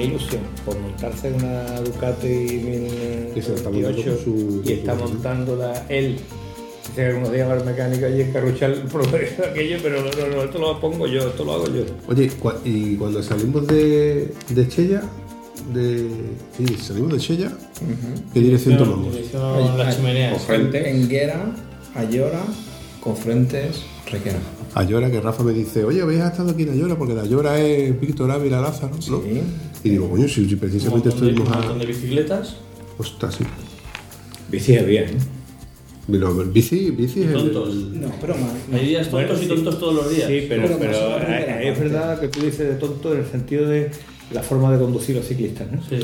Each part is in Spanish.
Tenía ilusión por montarse en una Ducati Que se la está montando 1028 con su- y con está su- montándola él. Dice que algunos días va al mecánico allí en Carruchal progreso aquello, pero no, no, no, esto lo pongo yo, esto lo hago yo. Oye, y cuando salimos de, de Chella, de. Sí, salimos de Chella, ¿qué dirección tomamos? Dirección la chimenea. Frente. Enguera, Ayora, Cofrentes, Requena. Ayora, que Rafa me dice, oye, ¿habéis estado aquí en Ayora? Porque la Ayora es Víctor Ávila Lázaro, ¿no? Sí. Y digo, coño, si, precisamente montón, de, un montón de a. bicicletas Ostras, sí. Bici había, ¿eh? Mira, bici, bici y es el- tontos. No, pero más. Hay días tontos Bueno, y sí. tontos todos los días. Sí, pero, Pero pero, eh, es verdad que tú dices de tonto en el sentido de la forma de conducir los ciclistas, ¿no? Sí.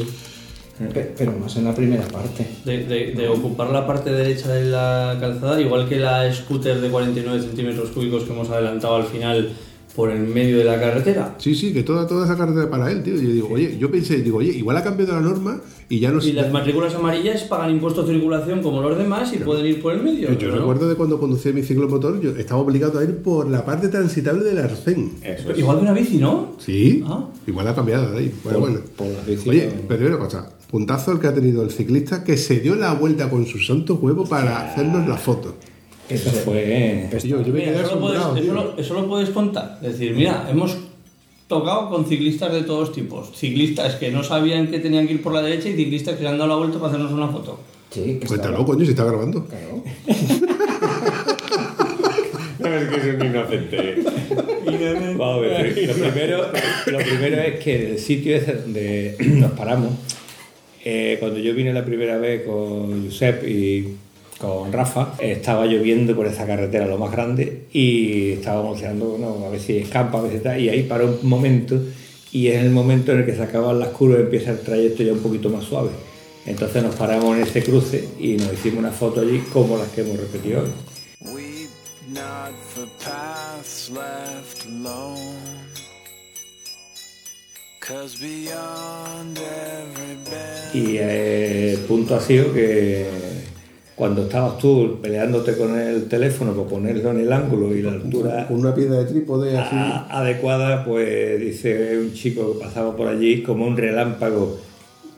Pe- Pero más en la primera parte. De, de- de ocupar la parte derecha de la calzada, igual que la scooter de 49 centímetros cúbicos que hemos adelantado al final por el medio de la carretera. Sí, sí, que toda, toda esa carretera para él, tío. Yo digo, oye, yo pensé, digo, oye, igual ha cambiado la norma y ya no Y las matrículas amarillas pagan impuesto de circulación como los demás y pueden ir por el medio. Yo, yo pero no. recuerdo de cuando conducía mi ciclomotor, yo estaba obligado a ir por la parte transitable del arcén. Eso es. Igual que una bici, ¿no? Sí, Ah. igual ha cambiado de ahí. Bueno, Por- bueno. por las bici, Oye, no. pero una cosa, puntazo el que ha tenido el ciclista que se dio la vuelta con su santo huevo para hacernos la foto. Eso fue. Tío, yo me Mira, quedé eso, lo puedes, asombrado, eso, tío. lo, eso lo puedes contar. Es decir, mira, hemos tocado con ciclistas de todos tipos. Ciclistas que no sabían que tenían que ir por la derecha y ciclistas que se han dado la vuelta para hacernos una foto. Sí, que Cuéntalo, estaba- coño, si está grabando. Claro. No, es que es un inocente. Vamos a ver, lo primero, lo primero es que el sitio ese donde nos paramos, eh, cuando yo vine la primera vez con Josep y con Rafa, estaba lloviendo por esa carretera lo más grande y estábamos bueno, a ver si escampa, a ver si tal, y ahí paró un momento y es el momento en el que se acaban las curvas y empieza el trayecto ya un poquito más suave. Entonces nos paramos en ese cruce y nos hicimos una foto allí como las que hemos repetido hoy. Y eh, el punto ha sido que cuando estabas tú peleándote con el teléfono por ponerlo en el ángulo y la altura Con una piedra de trípode así. adecuada, pues dice un chico que pasaba por allí como un relámpago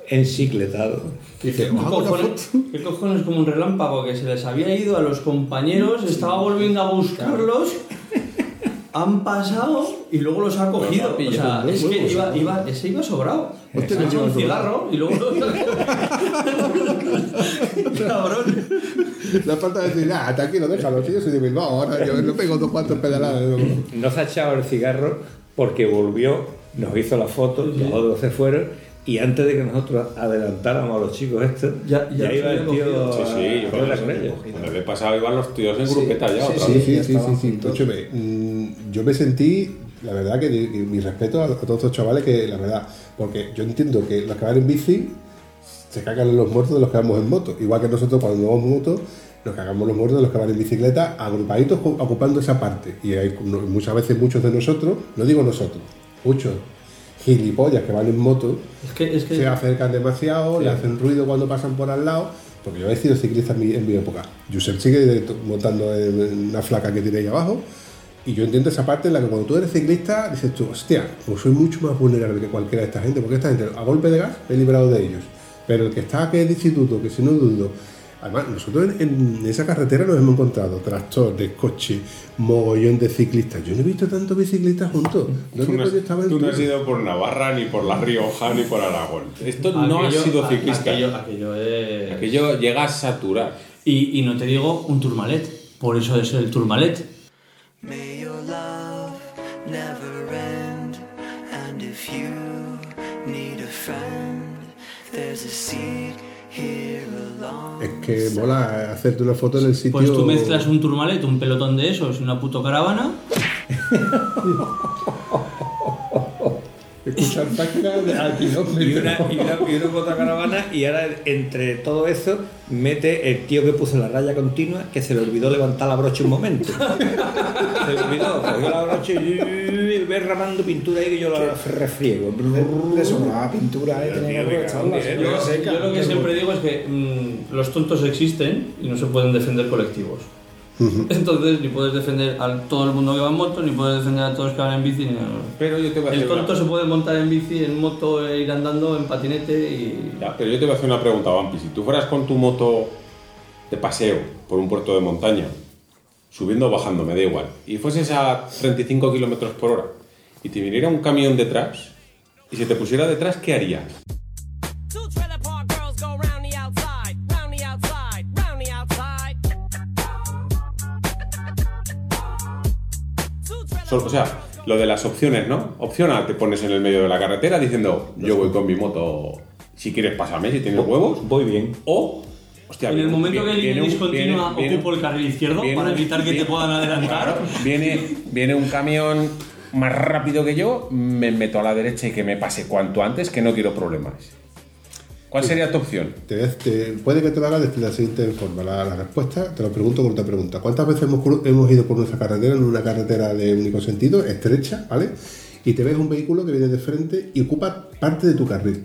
encicletado. Dice, ¿qué "Os hago una cojones, ¿qué cojones como un relámpago que se les había ido a los compañeros, estaba volviendo a buscarlos, han pasado y luego los ha cogido? O sea, es que iba, iba, ese iba sobrado. Se ha hecho un cigarro y luego Cabrón. La falta de decir, ah, tranquilo, déjalo, tío, soy de Bilbao, ahora yo no pego dos cuantos pedaladas. No se ha echado el cigarro porque volvió, nos hizo la foto, los otros se fueron y antes de que nosotros adelantáramos a los chicos estos, Ya- ya, ya iba el tío. Sí, sí, yo a creo hablar que con sí. ellos. Cuando le he pasado iban los tíos en grupeta ya. otra Sí, vez. sí, ya sí, sí, sí. mm, yo me sentí, la verdad, que, que mi respeto a, a todos estos chavales, que la verdad, porque yo entiendo que los que van en bici se cagan en los muertos de los que vamos en moto. Igual que nosotros cuando vamos en moto, nos cagamos los muertos de los que van en bicicleta, agrupaditos ocupando esa parte. Y hay muchas veces muchos de nosotros, no digo nosotros, muchos gilipollas que van en moto, Es que, es que se acercan demasiado, le hacen ruido cuando pasan por al lado, porque yo he sido ciclista en mi, en mi época. Yusef sigue montando en, en una flaca que tiene ahí abajo, y yo entiendo esa parte en la que cuando tú eres ciclista dices tú, hostia, pues soy mucho más vulnerable que cualquiera de esta gente, porque esta gente a golpe de gas me he librado de ellos. Pero el que está que es de instituto, que si no dudo, además nosotros en, en esa carretera nos hemos encontrado tractores, coches, mogollón de ciclistas. Yo no he visto tantos biciclistas juntos. Tú ¿Dónde no, has, coño estaba el tú no has tuyo? ido por Navarra, ni por La Rioja, ni por Aragón. Esto no ha sido ciclista. Aquello, aquello es- Aquello llega a saturar. Y, y no te digo un turmalet, por eso es el turmalet. May your love never end. And if you need a friend, there's a along. Es que mola hacerte una foto en el sitio. Pues tú mezclas un turmalet, un pelotón de esos y una puto caravana Escuchar al y kilómetro. una, y una, y una motocaravana y ahora entre todo eso mete el tío que puso la raya continua que se le olvidó levantar la brocha un momento se le olvidó cogió la brocha y ve ramando pintura ahí que yo la refriego Le sobraba pintura. Tenía que aprovecharla. Yo- lo que siempre digo es que mm, los tontos existen y no se pueden defender colectivos. Entonces, ni puedes defender a todo el mundo que va en moto, ni puedes defender a todos que van en bici. Ni Pero yo te voy a El hacer una- tonto se puede montar en bici, en moto, e ir andando, en patinete y. Ya, pero yo te voy a hacer una pregunta, Vampi. Si tú fueras con tu moto de paseo por un puerto de montaña, subiendo o bajando, me da igual, y fueses a 35 kilómetros por hora y te viniera un camión detrás y se te pusiera detrás, ¿qué harías? O sea, lo de las opciones, ¿no? Opción A, te pones en el medio de la carretera diciendo, yo voy con mi moto, si quieres pásame, si tienes huevos. voy bien O, hostia, En el viene- momento que el línea viene un- discontinua viene- ocupo el carril izquierdo viene para evitar que te puedan adelantar. Claro, viene, viene un camión más rápido que yo, me meto a la derecha y que me pase cuanto antes, que no quiero problemas. ¿Cuál sería tu opción? Te- te- puede que te lo haga de la siguiente forma. La, la respuesta te lo pregunto con otra pregunta. ¿Cuántas veces hemos, hemos ido por nuestra carretera, en una carretera de único sentido, estrecha, ¿vale? Y te ves un vehículo que viene de frente y ocupa parte de tu carril.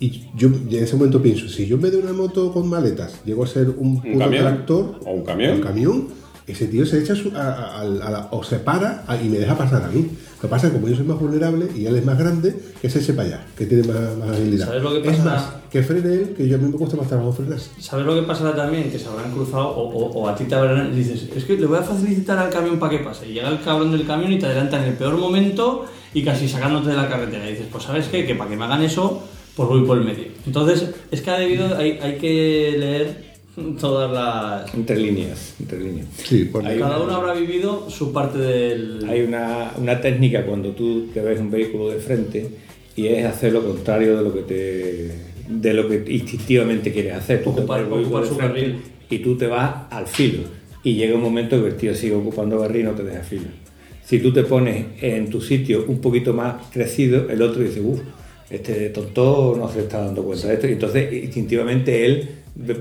Y yo y en ese momento pienso, si yo en vez de una moto con maletas llego a ser un puto tractor ¿O un camión? un camión, ese tío se echa su- a- a- a- a la- o se para a- y me deja pasar a mí. Lo que pasa es que como yo soy más vulnerable y él es más grande, que se eche para allá, que tiene más, más habilidad. ¿Sabes lo que Es pasa? más, que frene él, que yo a mí me cuesta más trabajo frenar. ¿Sabes lo que pasará también? Que se habrán cruzado o, o- o a ti te habrán... dices, es que le voy a facilitar al camión para que pase. Y llega el cabrón del camión y te adelanta en el peor momento y casi sacándote de la carretera. Y dices, pues ¿sabes qué? Que para que me hagan eso, pues voy por el medio. Entonces, es que ha debido, hay, hay que leer todas las... entre líneas entre líneas Sí, por Hay Cada una- uno habrá vivido su parte del... Hay una, una técnica cuando tú te ves un vehículo de frente y es hacer lo contrario de lo que te de lo que instintivamente quieres hacer. Tú Ocupar- ocupar su carril. Y tú te vas al filo. Y llega un momento que el tío sigue ocupando carril y no te deja filo. Si tú te pones en tu sitio un poquito más crecido, el otro dice, uff, este tonto no se está dando cuenta de esto. Y entonces instintivamente él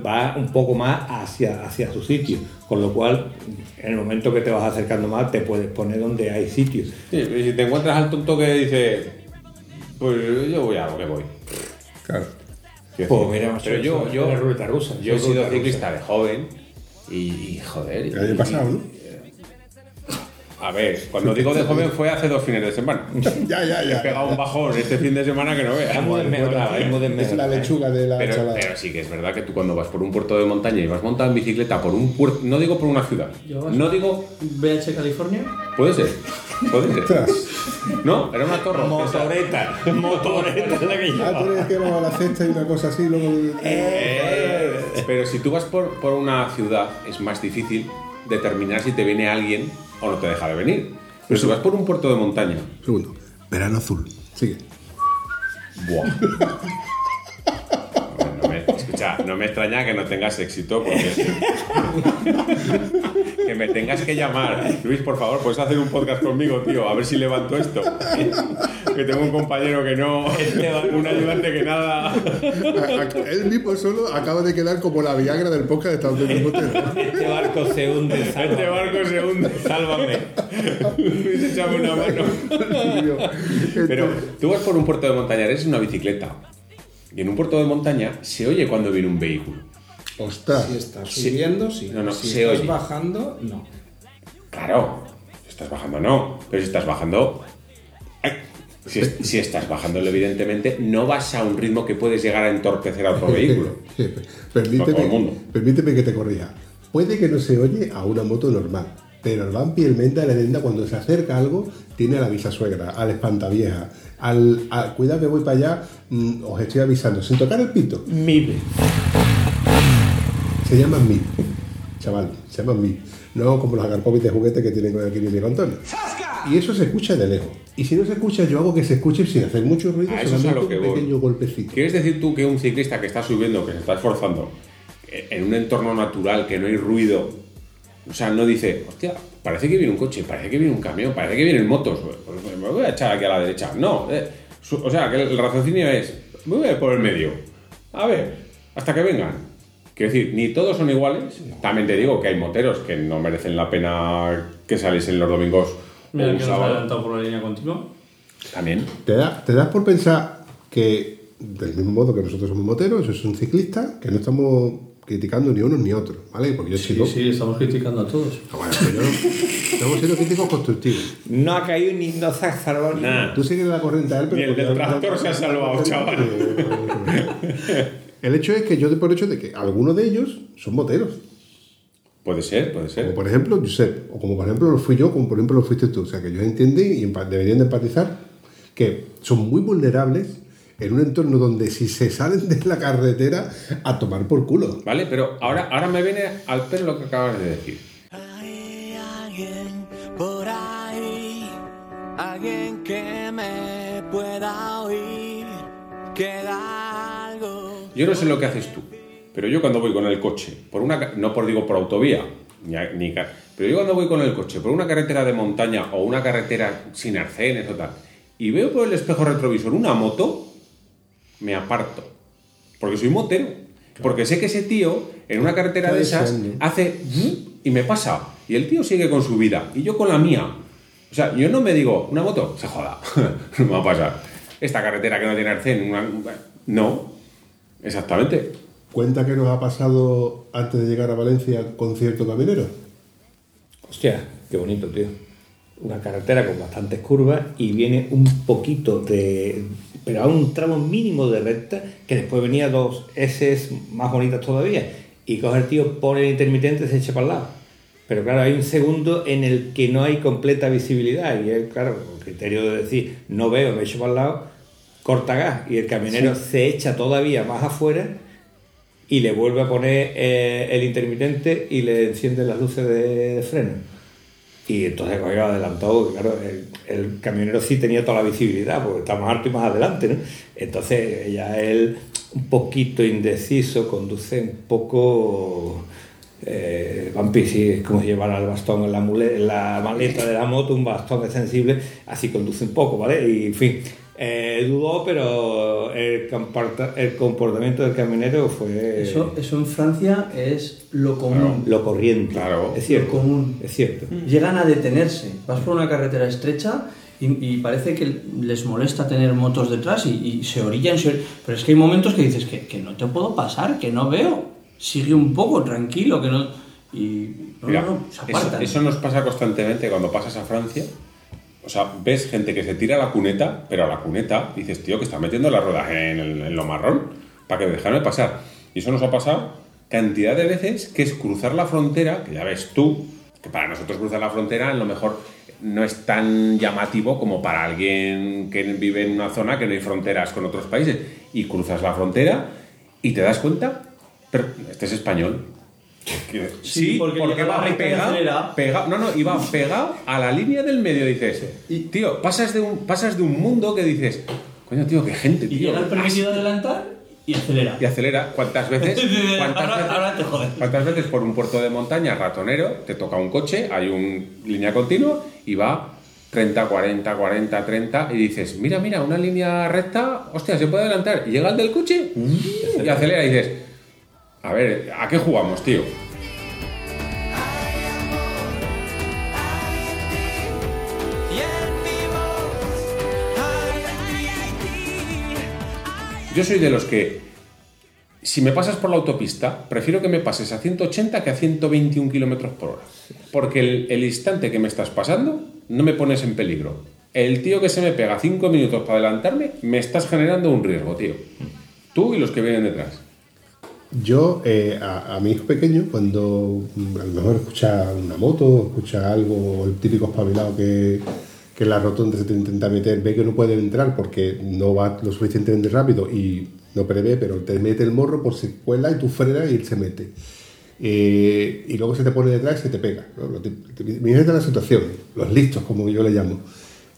va un poco más hacia, hacia su sitio. Con lo cual, en el momento que te vas acercando más, te puedes poner donde hay sitios. Sí, y si te encuentras al tonto que dice, pues yo voy a lo que voy. Claro. Pues mira, macho, pero yo, yo, rusa, yo he sido ciclista de joven y, y, joder. El año y- pasado, ¿no? A ver, cuando digo de joven fue hace dos fines de semana. ya, ya, He ya. pegado un bajón este fin de semana que no veas. Es la lechuga de la Pero, pero sí que es verdad que tú cuando vas por un puerto de montaña y vas montado en bicicleta por un puerto, no digo por una ciudad, no digo, BH California. puede ser, puede ser. No, era una torre. Motoreta, motoreta es la que Ah, tú eres que va a la cesta y una cosa así, luego. Eh, pero si tú vas por, por una ciudad es más difícil determinar si te viene alguien o no te deja de venir. Pero si vas por un puerto de montaña, Segundo. Verano azul. Sigue. ¡buah! No me, escucha, no me extraña que no tengas éxito porque que me tengas que llamar. Luis, por favor, puedes hacer un podcast conmigo, tío, a ver si levanto esto. Que tengo un compañero que no, un ayudante que nada. Él mismo solo acaba de quedar como la Viagra del podcast de Estados Unidos. Este barco se hunde, Este barco se hunde. Sálvame. Luis, échame una mano. Pero tú vas por un puerto de montaña, eres una bicicleta. Y en un puerto de montaña se oye cuando viene un vehículo. Ostras. Si estás subiendo, sí. No, no, si se estás oye. bajando, no. Claro, si estás bajando no, pero si estás bajando... ¡ay! Si, es- si estás bajándolo evidentemente, no vas a un ritmo que puedes llegar a entorpecer a otro vehículo. Todo el permíteme, mundo. permíteme que te corrija. Puede que no se oye a una moto normal, pero el vampi, el menda, el edenda, cuando se acerca a algo, tiene a la bisasuegra, al espantavieja, al, al cuidado que voy para allá, mm, os estoy avisando, sin tocar el pito. Mide. Se llaman MIP, chaval, se llaman MIP. No como los agarpovis de juguete que tienen aquí mi Antonio. Y eso se escucha de lejos. Y si no se escucha, yo hago que se escuche sin hacer mucho ruido, A eso es a lo que un voy. pequeño golpecito. ¿Quieres decir tú que un ciclista que está subiendo, que se está esforzando, eh, en un entorno natural, que no hay ruido, o sea, no dice, hostia, parece que viene un coche, parece que viene un camión, parece que vienen motos, me voy a echar aquí a la derecha? No, eh, Su- O sea, que el raciocinio es, me voy a ir por el medio. A ver, hasta que vengan. Quiero decir, ni todos son iguales. También te digo que hay moteros que no merecen la pena que saliesen los domingos Mira un que sábado. adelantado por la línea continua. También. ¿Te, da, te das por pensar que, del mismo modo que nosotros somos moteros, eso es un ciclista, que no estamos criticando ni unos ni otros, ¿vale? Porque yo Sí, sido. sí, estamos criticando a todos. Ah, bueno, pero yo no- estamos siendo críticos constructivos. No ha caído ni no se ha salvado Nah. Tú sigues la corriente a él, pero. Ni el del tractor se ha salvado, chaval. El hecho es que yo doy por hecho de que algunos de ellos son moteros. Puede ser, puede Como ser. por ejemplo Josep, o como por ejemplo lo fui yo, como por ejemplo lo fuiste tú. O sea, que ellos entienden y deberían de empatizar que son muy vulnerables en un entorno donde si se salen de la carretera a tomar por culo. ¿Vale? Pero ahora, ahora me viene al pelo lo que acabas de decir. Hay alguien por ahí, alguien que me pueda oír, queda algo. Yo no sé lo que haces tú, pero yo cuando voy con el coche, por una no por digo por autovía, ni, ni pero yo cuando voy con el coche por una carretera de montaña o una carretera sin arcenes o tal, y veo por el espejo retrovisor una moto, me aparto, porque soy motero, porque sé que ese tío en una carretera de esas hace y me pasa, y el tío sigue con su vida, y yo con la mía. O sea, yo no me digo, una moto, se joda, no me va a pasar. Esta carretera que no tiene arcén, una- no, exactamente. Cuenta que nos ha pasado antes de llegar a Valencia con cierto caminero. Hostia, qué bonito, tío. Una carretera con bastantes curvas y viene un poquito de. Pero a un tramo mínimo de recta, que después venía dos S más bonitas todavía. Y coge el tío, pone el intermitente y se echa para el lado. Pero claro, hay un segundo en el que no hay completa visibilidad. Y él, claro, con criterio de decir, no veo, me echo para el lado, corta gas. Y el camionero se echa todavía más afuera y le vuelve a poner eh, el intermitente y le enciende las luces de, de freno. Y entonces cogió adelantado, claro, el, el camionero sí tenía toda la visibilidad, porque está más alto y más adelante, ¿no? Entonces ya él, un poquito indeciso, conduce un poco... Eh, Vampi, sí, es como si llevara el bastón en la, mule- en la maleta de la moto, un bastón extensible, así conduce un poco, ¿vale? Y en fin, eh, dudó, pero el, comporta- el comportamiento del camionero fue Eso, eso en Francia es lo común. lo corriente. Claro. es cierto. Lo común. Es cierto. Llegan a detenerse. Vas por una carretera estrecha y, y parece que les molesta tener motos detrás y, y se orillan, se or- Pero es que hay momentos que dices que, que no te puedo pasar, que no veo. Sigue un poco, tranquilo, que no. Y. No, Mira, no, no, se eso, apartan. eso nos pasa constantemente cuando pasas a Francia. O sea, ves gente que se tira a la cuneta, pero a la cuneta dices, tío, que está metiendo las ruedas en, lo marrón para que dejarme pasar. Y eso nos ha pasado cantidad de veces que es cruzar la frontera, que ya ves tú, que para nosotros cruzar la frontera a lo mejor no es tan llamativo como para alguien que vive en una zona que no hay fronteras con otros países. Y cruzas la frontera y te das cuenta, pero este es español. Sí, porque y pegado, pegado- no, no, iba pegado a la línea del medio, dices. Y, tío, pasas de, un, pasas de un mundo que dices, coño, tío, qué gente, Y llega el permitido adelantar y acelera. Y acelera. ¿Cuántas veces? ¿Cuántas ahora, veces? ahora te jodes. ¿Cuántas veces por un puerto de montaña ratonero te toca un coche, hay una línea continua y va 30, 40, 40, 30 y dices, mira, mira, una línea recta, hostia, se puede adelantar. Y llega el del coche y acelera y dices, a ver, ¿a qué jugamos, tío? Yo soy de los que, si me pasas por la autopista, prefiero que me pases a 180 que a 121 kilómetros por hora. Porque el, el instante que me estás pasando, no me pones en peligro. El tío que se me pega 5 minutos para adelantarme, me estás generando un riesgo, tío. Tú y los que vienen detrás. Yo, eh, a, mi hijo pequeño, cuando mm, a lo mejor escucha una moto, escucha algo, el típico espabilado que, que la rotonda se te intenta meter, ve que no puede entrar porque no va lo suficientemente rápido y no prevé, pero te mete el morro por si cuela y tú frenas y él se mete. Eh, y luego se te pone detrás y se te pega. ¿no? Imagínate la situación, los listos, como yo le llamo.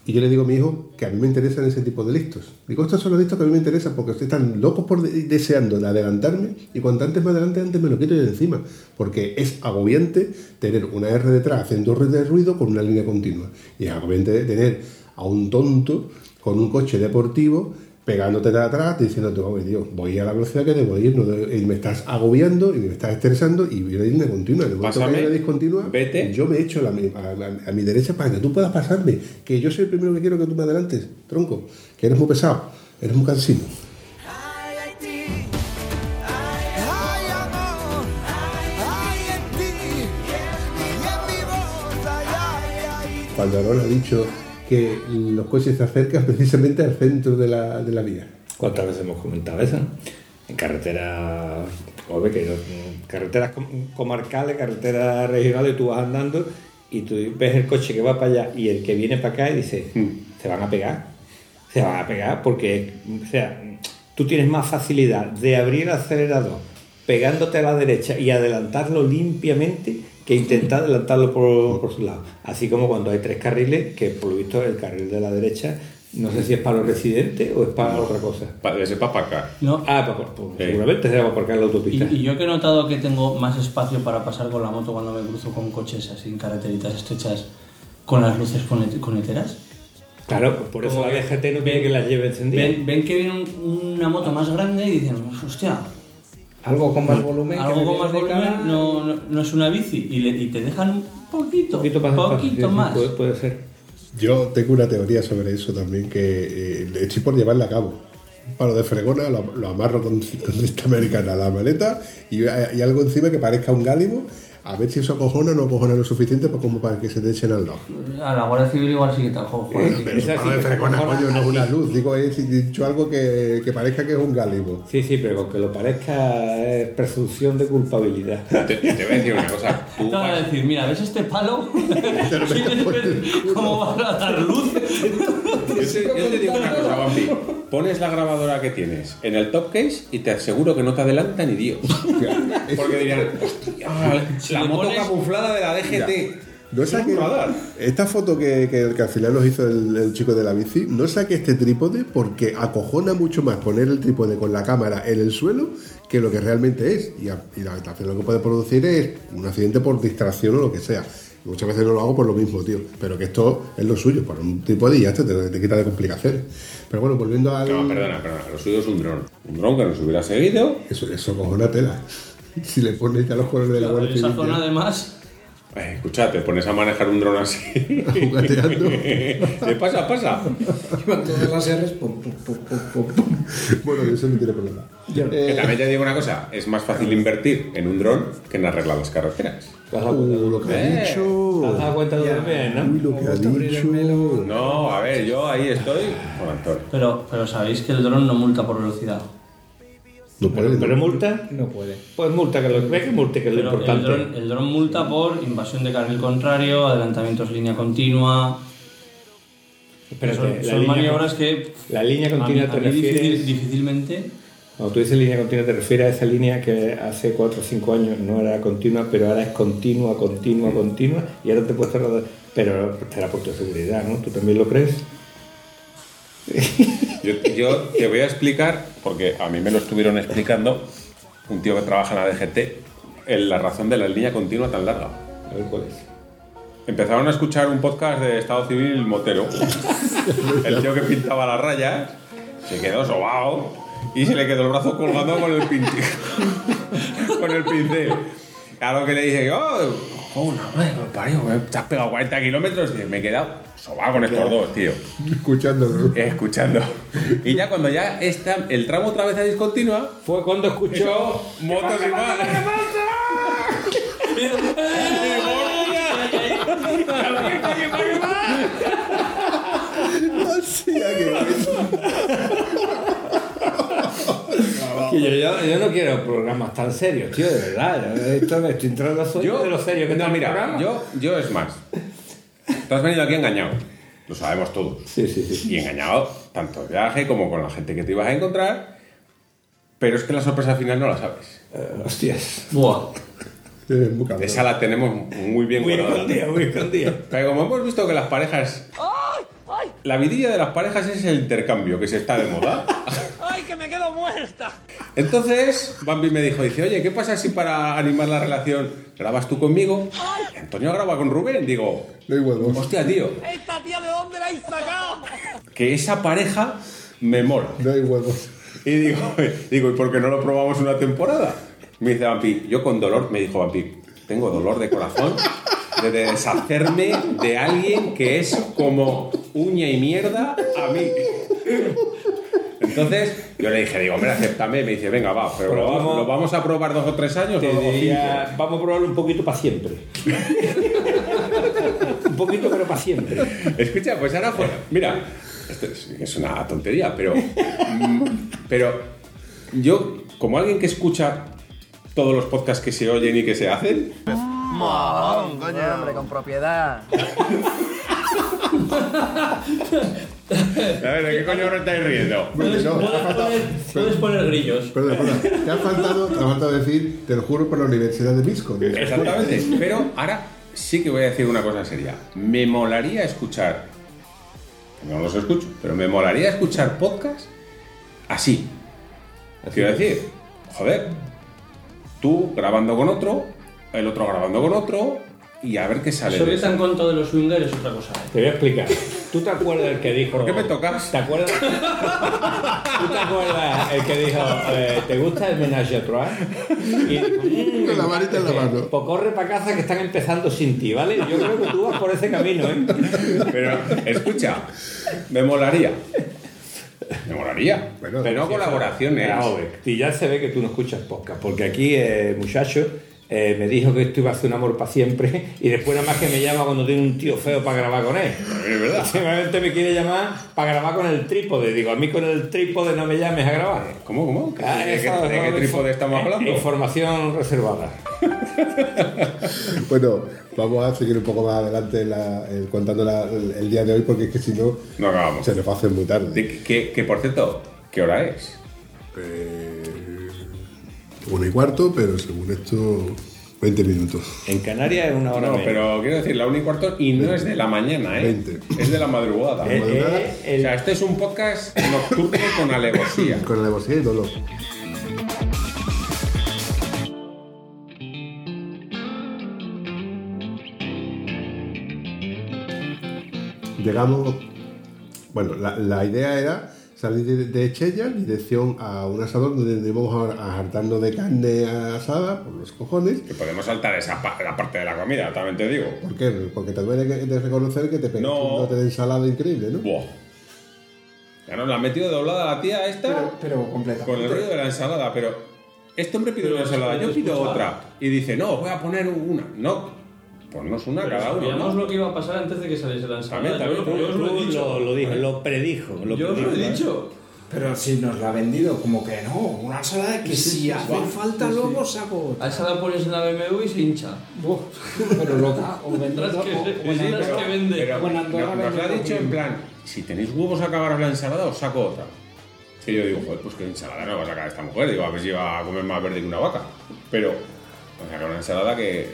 Y yo le digo a mi hijo que a mí me interesan ese tipo de listos. Digo, estos son los listos que a mí me interesan porque estoy tan locos por de- deseando de adelantarme y cuanto antes me adelante, antes me lo quito yo de encima. Porque es agobiante tener una R detrás haciendo de ruido con una línea continua. Y es agobiante tener a un tonto con un coche deportivo pegándote de atrás diciéndote, oye, Dios, voy a la velocidad que debo ir, no de- y me estás agobiando y me estás estresando y voy a continua. En el momento que Pásame, haya discontinua, vete. yo me echo a, mi- a- a- a mi derecha para que tú puedas pasarme, que yo soy el primero que quiero que tú me adelantes, tronco, que eres muy pesado, eres muy cansino. Cuando Aaron ha dicho que los coches se acercan precisamente al centro de la, de la vía. ¿Cuántas veces hemos comentado eso? En carreteras, que carreteras com- comarcales, carreteras regionales, tú vas andando y tú ves el coche que va para allá y el que viene para acá y dices, se van a pegar, se van a pegar porque, o sea, tú tienes más facilidad de abrir el acelerador pegándote a la derecha y adelantarlo limpiamente que intentar adelantarlo por, por su lado. Así como cuando hay tres carriles, que por lo visto el carril de la derecha, no sé si es para los residentes o es para otra cosa. Para ese para acá. No. Ah, pues, pues, Sí. seguramente se va a aparcar en la autopista. y yo que he notado que tengo más espacio para pasar con la moto cuando me cruzo con coches así en carreteritas estrechas con las luces conet- coneteras. Claro, por eso Como la DGT no quiere que las lleve encendidas. Ven, ven que viene un- una moto más grande y dicen, hostia, Algo con más volumen. algo con más de volumen cara. no, no, no es una bici y, le- y te dejan un poquito, Un poquito más. poquito más. Puede, puede ser. Yo tengo una teoría sobre eso también que eh, estoy por llevarla a cabo. Un palo de fregona, lo, lo amarro con, con cinta americana a la maleta y, y algo encima que parezca un gálibo, a ver si eso acojona o no acojona lo suficiente pues como para que se te echen al lado. A la Guardia Civil igual sí que te joder, Pero un Esa sí palo de que se fregona, acojona coño, no es una luz. Digo, he dicho algo que, que parezca que es un gálibo. Sí, sí, pero con que lo parezca es presunción de culpabilidad. Te, te voy a decir una cosa. Tú Te van a decir, mira, ¿ves este palo? ¿Quieres ver ¿Cómo va a dar luz? yo, te, yo te digo una cosa, Bambi. Pones la grabadora que tienes en el top case y te aseguro que no te adelanta ni Dios. Porque dirían, hostia, la moto pones- camuflada de la DGT. No Es un saque, esta foto que, que- que al final nos hizo el, el chico de la bici, no saque este trípode porque acojona mucho más poner el trípode con la cámara en el suelo que lo que realmente es. Y, a- y la, al final lo que puede producir es un accidente por distracción o lo que sea. Y muchas veces no lo hago por lo mismo, tío. Pero que esto es lo suyo, por un trípode y ya te, te, te quita de complicaciones. Pero bueno, volviendo al. No, perdona, perdona. Lo suyo es un dron. Un dron que nos hubiera seguido. Eso, eso cojona tela. Si le pones ya los colores de la Guardia Esa zona además... Eh, escucha, te pones a manejar un dron así. jugueteando. ¿Qué pasa? Pasa. Todas las R's. pum, pum, pum, pum, pum, pum. bueno, eso no tiene problema. Eh, también te digo una cosa. Es más fácil invertir en un dron que en arreglar las carreteras. ¿Te has uh, lo que ha Eh, ¿Te has dicho. dado cuenta de lo que es, Uy, no? lo que ha dicho. No, a ver, yo ahí estoy con Antonio. Pero, pero sabéis que el dron no multa por velocidad. No puede, Pero, ¿no? pero multa, No puede. pues multa, que lo que multe, que es lo Pero el importante. dron, el dron multa por invasión de carril contrario, adelantamientos línea continua. Espérate, son la son línea- maniobras que La línea continua a mí- te a mí refieres. difícil- difícilmente. Cuando tú dices línea continua, te refieres a esa línea que hace 4 o 5 años no era continua, pero ahora es continua, continua, continua, y ahora te puedes tardar. Pero será por tu seguridad, ¿no? ¿Tú también lo crees? Yo, yo te voy a explicar, porque a mí me lo estuvieron explicando, un tío que trabaja en la DGT, en la razón de la línea continua tan larga. A ver cuál es. Empezaron a escuchar un podcast de Estado Civil Motero. El tío que pintaba las rayas se quedó sobao y se le quedó el brazo colgando con el pincel. con el pincel. A lo que le dije, oh, oh no, me parió, te has pegado 40 kilómetros. Y me he quedado sobao con estos dos, tío. Escuchándolo. Escuchando. Y ya cuando ya está el tramo otra vez a discontinua, Fue cuando escuchó. motos y más. Hostia, qué. Que yo, yo, yo no quiero programas tan serios, tío, de verdad. Yo Esto me estoy entrando a sueño de lo serio que no, el mira, programa. yo, yo es más. Tú has venido aquí engañado. Lo sabemos todos. Sí, sí, sí. Y engañado tanto de viaje como con la gente que te ibas a encontrar. Pero es que la sorpresa final no la sabes. Eh, hostias. Buah. Esa la tenemos muy bien Muy guardada. escondida, muy escondida. Pero como hemos visto que las parejas... La vidilla de las parejas es el intercambio que se está de moda. ¡Ay, que me quedo muerta! Entonces, Bambi me dijo, dice, oye, ¿qué pasa si para animar la relación grabas tú conmigo? Y Antonio graba con Rubén. Digo, No hay huevos. hostia, tío, ¿Esta tía de dónde la habéis sacado? que esa pareja me mola. No hay huevos. Y digo, digo, ¿y por qué no lo probamos una temporada? Me dice Vampi, yo con dolor, me dijo Vampi, tengo dolor de corazón de deshacerme de alguien que es como uña y mierda a mí. Entonces yo le dije, digo, hombre, acéptame. Me dice, venga, va, pero lo, vamos- lo vamos a probar dos o tres años Te o cinco. vamos a probarlo un poquito para siempre. un poquito, pero para siempre. Escucha, pues ahora fue. Mira, esto es, es una tontería, pero. pero yo, como alguien que escucha todos los podcasts que se oyen y que se hacen, Hombre, con propiedad. a ver, ¿de qué coño os estáis riendo? Puedes, No, puedes ha faltado- poner, puedes poner grillos. Perdón, perdón. Te ha faltado, te ha faltado decir, te lo juro por la Universidad de Misco. Exactamente. Pero ahora sí que voy a decir una cosa seria. Me molaría escuchar. No los escucho, pero me molaría escuchar podcasts así. Quiero decir, joder, tú grabando con otro, el otro grabando con otro, y a ver qué sale. Eso de que te han contado de los swingers es otra cosa. ¿eh? Te voy a explicar. ¿Tú te acuerdas el que dijo... ¿Por qué me tocas? ¿Te acuerdas? ¿Tú te acuerdas el que dijo, eh, ¿te gusta el menage a trois? Y dijo, "Mm, Con la varita en la mano. Pues corre para casa que están empezando sin ti, ¿vale? Yo creo que tú vas por ese camino, ¿eh? Pero, escucha, me molaría. Me molaría. Bueno, pero no colaboraciones. Vamos a ver, Y ya se ve que tú no escuchas podcast, porque aquí el muchacho eh, me dijo que esto iba a ser un amor para siempre y después nada más que me llama cuando tiene un tío feo para grabar con él. Es verdad. Simplemente me quiere llamar para grabar con el trípode. Digo, a mí con el trípode no me llames a grabar. ¿Cómo, cómo? ¿De, Ah, de qué- de trípode estamos eh, hablando? Información reservada. Bueno, vamos a seguir un poco más adelante la- el- contando la- el, el día de hoy, porque es que si no, No acabamos. se nos va a hacer muy tarde. De- que, que, por cierto, ¿qué hora es? Eh, uno y cuarto, pero según esto, 20 minutos. En Canarias es una hora No, menos. pero quiero decir, la 1 y cuarto y no es de la mañana, ¿eh? 20. Es de la madrugada. Eh, madrugada. eh, O el- sea, este es un podcast nocturno con alevosía. Con alevosía y dolor. Llegamos. Bueno, la, la idea era salir de, de Chella, dirección a un asador donde íbamos a, a hartarnos de carne asada por los cojones. Que podemos saltar esa pa- la parte de la comida, también te digo. ¿Por qué? Porque te duele que- de reconocer que te pegaste No. un de ensalada increíble, ¿no? Buah. Ya nos la ha metido doblada la tía esta Pero, pero completa. con el rollo de la ensalada, pero este hombre pide una ensalada, yo pido otra. Y dice, no, voy a poner una. No, ponnos una Pero cada uno. sabíamos ¿no? lo que iba a pasar antes de que saliese la ensalada. También, también, yo, yo os lo he dicho. lo, lo dijo, lo predijo. Lo yo os lo predijo, he ¿eh? dicho. Pero si nos la ha vendido, como que no, una ensalada que Sí, si sí, hace sí. falta Sí, sí. luego saco. A esa la pones en la BMW y se hincha. Pero loca, o vendedor, que, o- o sí, en sí, Andorra. tendrás que vende. Pero Bueno, Andorra no- nos lo ha dicho en plan, si tenéis huevos a acabaros la ensalada, os saco otra. Que yo digo, joder, pues qué ensalada no va a sacar esta mujer. Digo, a ver si va a comer más verde que una vaca. Pero, o sea, que una ensalada que.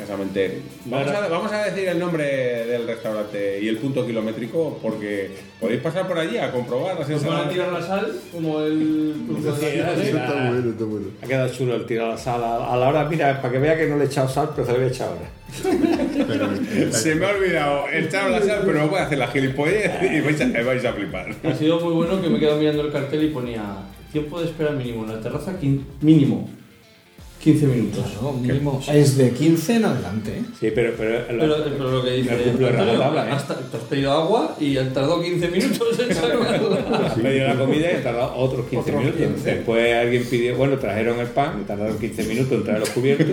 Escasamente. Vamos a, vamos a decir el nombre del restaurante y el punto kilométrico porque podéis pasar por allí a comprobar las Nos van a tirar la sal como el cruce de la Sí, Eso sí. está bueno, está bueno. Ha quedado chulo el tirar la sala. A la hora, mira, para que vea que no le he echado sal, pero se le voy a echar ahora. Pero, Se me ha olvidado echar la sal, pero no voy a hacer la gilipollez y vais a, vais a flipar. Ha sido muy bueno que me he quedado mirando el cartel y ponía tiempo de espera mínimo en la terraza, mínimo 15 minutos. No, mínimo. Es de 15 en adelante. ¿eh? Sí, pero. pero, Pero, pero lo que dice Me Antonio, rajatabla, ¿eh? hasta- te has pedido agua y han tardado 15 minutos en sacarla. Me dio la comida y he tardado otros 15 Otros minutos. 15. Después alguien pidió, bueno, trajeron el pan, tardaron 15 minutos en traer los cubiertos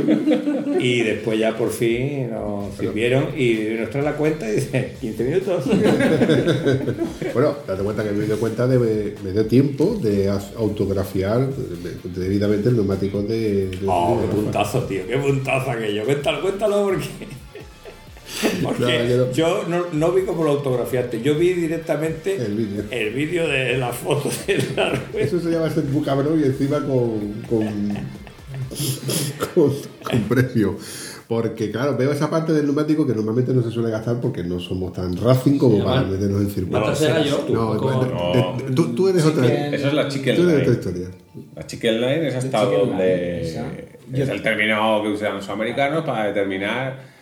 y después ya por fin nos sirvieron y nos trae la cuenta y dice 15 minutos. Bueno, date cuenta que me dio cuenta de me dio tiempo de autografiar eh, debidamente el neumático de, de- De- qué puntazo, tío, qué puntazo aquello. Cuéntalo, cuéntalo porque. Porque No, yo no- yo no, no vi cómo lo autografiaste, yo vi directamente El vídeo. el vídeo de la foto de la rueda. Eso se llama ser muy cabrón y encima con, con, con, con premio. Porque, claro, veo esa parte del neumático que normalmente no se suele gastar porque no somos tan racing como Sí, para meternos en circuito. Era yo. No, con- de- de- tú, tú eres otra. Eso es la chicken Tú eres otra line. historia. La chicken line es hasta chicken donde es el término que usan los americanos para determinar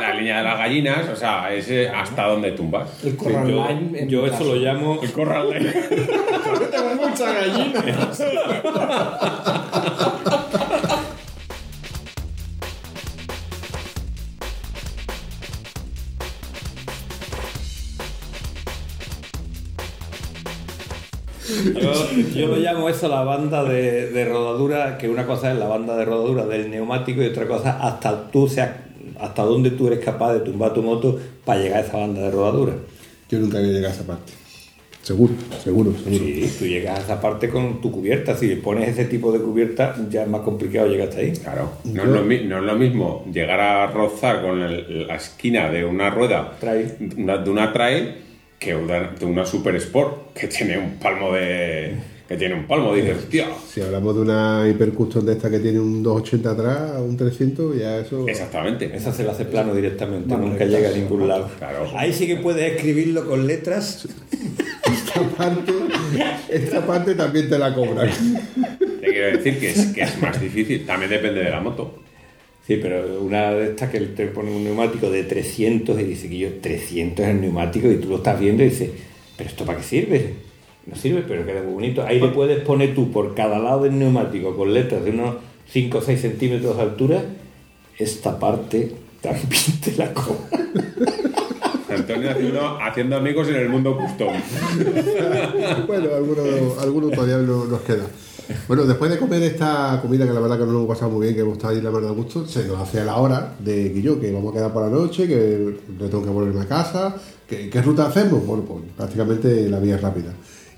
la línea de las gallinas, o sea, es eh, hasta donde tumbas. El corral Yo, line en yo mi eso lo llamo El corral line. Tengo muchas gallinas. Yo, lo llamo eso la banda de, de rodadura, que una cosa es la banda de rodadura del neumático y otra cosa hasta tú seas, hasta dónde tú eres capaz de tumbar tu moto para llegar a esa banda de rodadura. Yo nunca había llegado a esa parte. Seguro, seguro, seguro. Sí, tú llegas a esa parte con tu cubierta. Si pones ese tipo de cubierta, ya es más complicado llegar hasta ahí. Claro, no es, lo, no es lo mismo llegar a rozar con el- la esquina de una rueda Trail. una- de una trail que una, de una Super Sport que tiene un palmo de que tiene un palmo dices hostia Si hablamos de una Hyper Custom de esta que tiene un 280 atrás, un 300, ya eso. exactamente Esa se la hace plano directamente, nunca llega a ningún lado. Claro. Ahí sí que puedes escribirlo con letras. Esta parte, esta parte también te la cobran. te quiero decir que es, que es más difícil también depende de la moto Sí, pero una de estas que te pone un neumático de 300 y dice que yo 300 es el neumático y tú lo estás viendo y dices, pero esto para qué sirve? No sirve, pero queda muy bonito. Ahí le puedes poner tú por cada lado del neumático con letras de unos 5 o 6 centímetros de altura, esta parte también te la cobra. Antonio haciendo, haciendo amigos en el mundo custom bueno, algunos alguno todavía no- nos queda. Bueno, después de comer esta comida que la verdad que nos lo hemos pasado muy bien, que hemos estado ahí la verdad a gusto, se nos hace a la hora de que yo, que vamos a quedar por la noche, que le tengo que volverme a casa. ¿Qué, ruta hacemos? Bueno, pues prácticamente la vía rápida.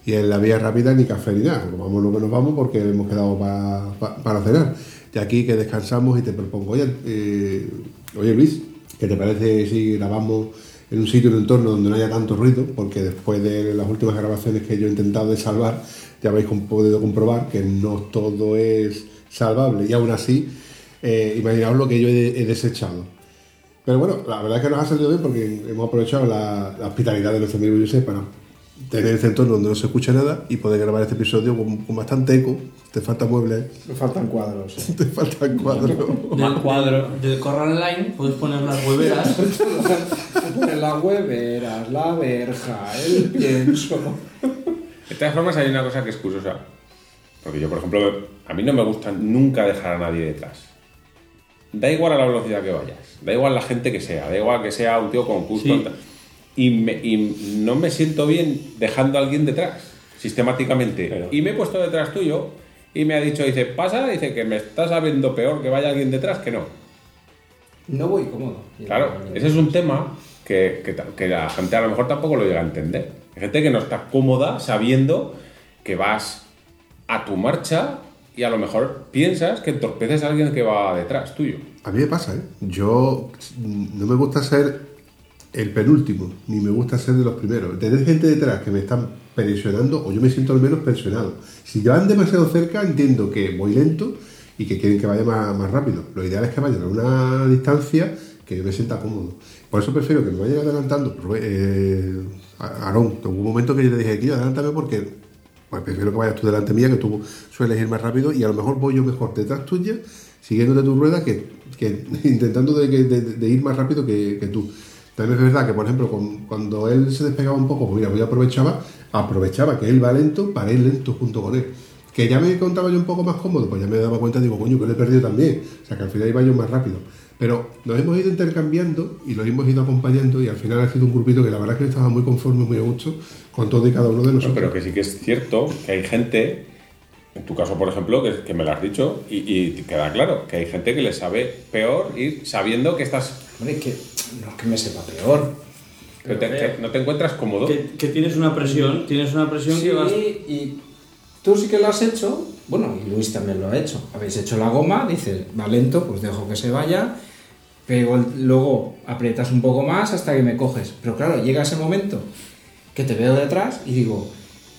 Y en la vía rápida ni café ni nada, nos vamos lo que nos vamos porque hemos quedado pa- pa- para cenar. De aquí que descansamos y te propongo, oye, eh, oye Luis, ¿qué te parece si grabamos en un sitio, en un entorno donde no haya tanto ruido? Porque después de las últimas grabaciones que yo he intentado de salvar, ya habéis podido comprobar que no todo es salvable y aún así, eh, imaginaos lo que yo he, he desechado. Pero bueno, la verdad es que nos ha salido bien porque hemos aprovechado la, la hospitalidad de nuestro amigo Josep para tener este entorno donde no se escucha nada y poder grabar este episodio con, con bastante eco. Te faltan muebles, Me faltan cuadros. eh. te faltan cuadros. Del, cuadro. Del corral line puedes poner las hueveras. Las hueveras, la verja, el pienso. De todas formas hay una cosa que es curiosa. Porque yo por ejemplo a mí no me gusta nunca dejar a nadie detrás. Da igual a la velocidad que vayas da igual la gente que sea da igual que sea un tío con Sí. y, me- y no me siento bien dejando a alguien detrás sistemáticamente. Pero- y me he puesto detrás tuyo y me ha dicho dice pasa dice que me estás sabiendo peor que vaya alguien detrás que no No voy cómodo. Claro, ese es un tema que, que que la gente a lo mejor tampoco lo llega a entender. Hay gente que no está cómoda sabiendo que vas a tu marcha y a lo mejor piensas que entorpeces a alguien que va detrás tuyo. A mí me pasa, ¿eh? Yo mm, no me gusta ser el penúltimo, ni me gusta ser de los primeros. Tener gente detrás que me están presionando, o yo me siento al menos presionado. Si van demasiado cerca, entiendo que voy lento y que quieren que vaya más, más rápido. Lo ideal es que vayan a una distancia que yo me sienta cómodo. Por eso prefiero que me vayan adelantando. Eh, Aarón, hubo un momento que yo te dije, tío, adelántame porque pues prefiero que vayas tú delante mía, que tú sueles ir más rápido y a lo mejor voy yo mejor detrás tuya, siguiéndote tu rueda, que, que intentando de, de- de ir más rápido que, que tú. También es verdad que, por ejemplo, con- cuando él se despegaba un poco, pues mira, yo aprovechaba, aprovechaba que él va lento para ir lento junto con él. Que ya me contaba yo un poco más cómodo, pues ya me daba cuenta, digo, coño, que lo he perdido también. O sea, que al final iba yo más rápido. Pero nos hemos ido intercambiando y los hemos ido acompañando y al final ha sido un grupito que la verdad es que estaba muy conforme, muy a gusto con todo y cada uno de No, nosotros. pero que sí que es cierto que hay gente, en tu caso por ejemplo, que, que me lo has dicho, y, y queda claro, que hay gente que le sabe peor ir sabiendo que estás Hombre, que no es que me sepa peor. que te- que no te encuentras cómodo. Que, que tienes una presión, tienes una presión Sí, que vas. y tú sí que lo has hecho. Bueno, y Luis también lo ha hecho. Habéis hecho la goma, dices, va lento, pues dejo que se vaya. Pero luego aprietas un poco más hasta que me coges. Pero claro, llega ese momento que te veo detrás y digo,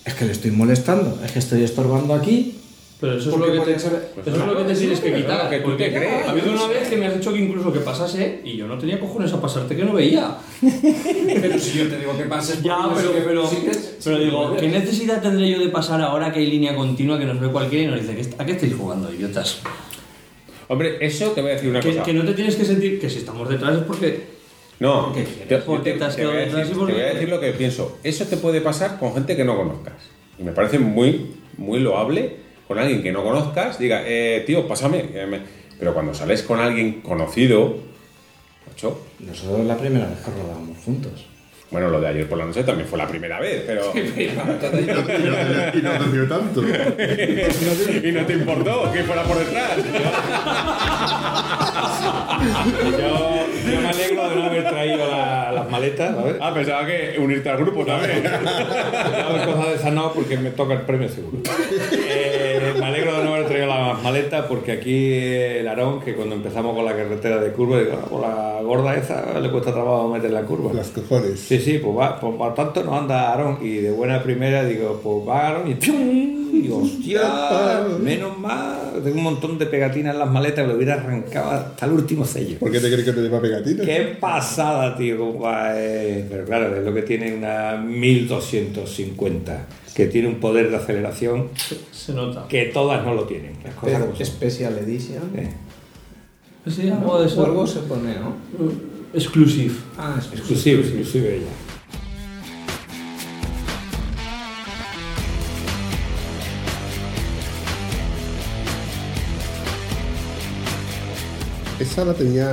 es que le estoy molestando, es que estoy estorbando aquí. Pero eso es Porque lo que te, puede ser- eso es lo que te tienes que Pero quitar. que tú porque te crees. Ha habido una vez que me has dicho que incluso que pasase y yo no tenía cojones a pasarte que no veía. Pero si yo te digo que pases, Ya, porque pero, que- pero, sí que- pero sí digo, ¿qué necesidad tendré yo de pasar ahora que hay línea continua que nos ve cualquiera y nos dice, "¿Qué est- ¿a qué estáis jugando, idiotas? Hombre, eso te voy a decir una Que, cosa. que no te tienes que sentir que si estamos detrás es porque. No, Porque te, porque te- te has te voy a quedado detrás decir, y porque- te voy a decir lo que pienso. Eso te puede pasar con gente que no conozcas. Y me parece muy, muy loable con alguien que no conozcas, diga, eh, tío, pásame. me- Pero cuando sales con alguien conocido, macho, Nosotros la primera vez que rodábamos juntos. bueno, lo de ayer por la noche también fue la primera vez, pero... Y no, y no te dio tanto. y no te importó que fuera por detrás. Yo, yo me alegro de no haber traído la- las maletas, ¿sabes? Ah, pensaba que unirte al grupo también. No, cosas de esas no, porque me toca el premio seguro. Eh, me alegro de no haber traído las maletas, porque aquí el Aarón, que cuando empezamos con la carretera de curva, digo, "Ah, por la gorda esa le cuesta trabajo meter la curva. Las cojones. Sí, sí, pues va, pues por tanto no anda Aarón. Y de buena primera digo, pues va Aarón y ¡pium! Y hostia, menos mal. Tengo un montón de pegatinas en las maletas, lo hubiera arrancado hasta el último sello. ¿Por qué te crees que te lleva pegatina? Qué pasada, tío. eh. Pero claro, es lo que tiene una 1250, que tiene un poder de aceleración Se nota. que todas no lo tienen. Las cosas como son. Special Edition. Eh, Sí, algo de eso. O algo se pone, ¿no? Exclusive. Ah, es Exclusivo, exclusivo ella. Esa la tenía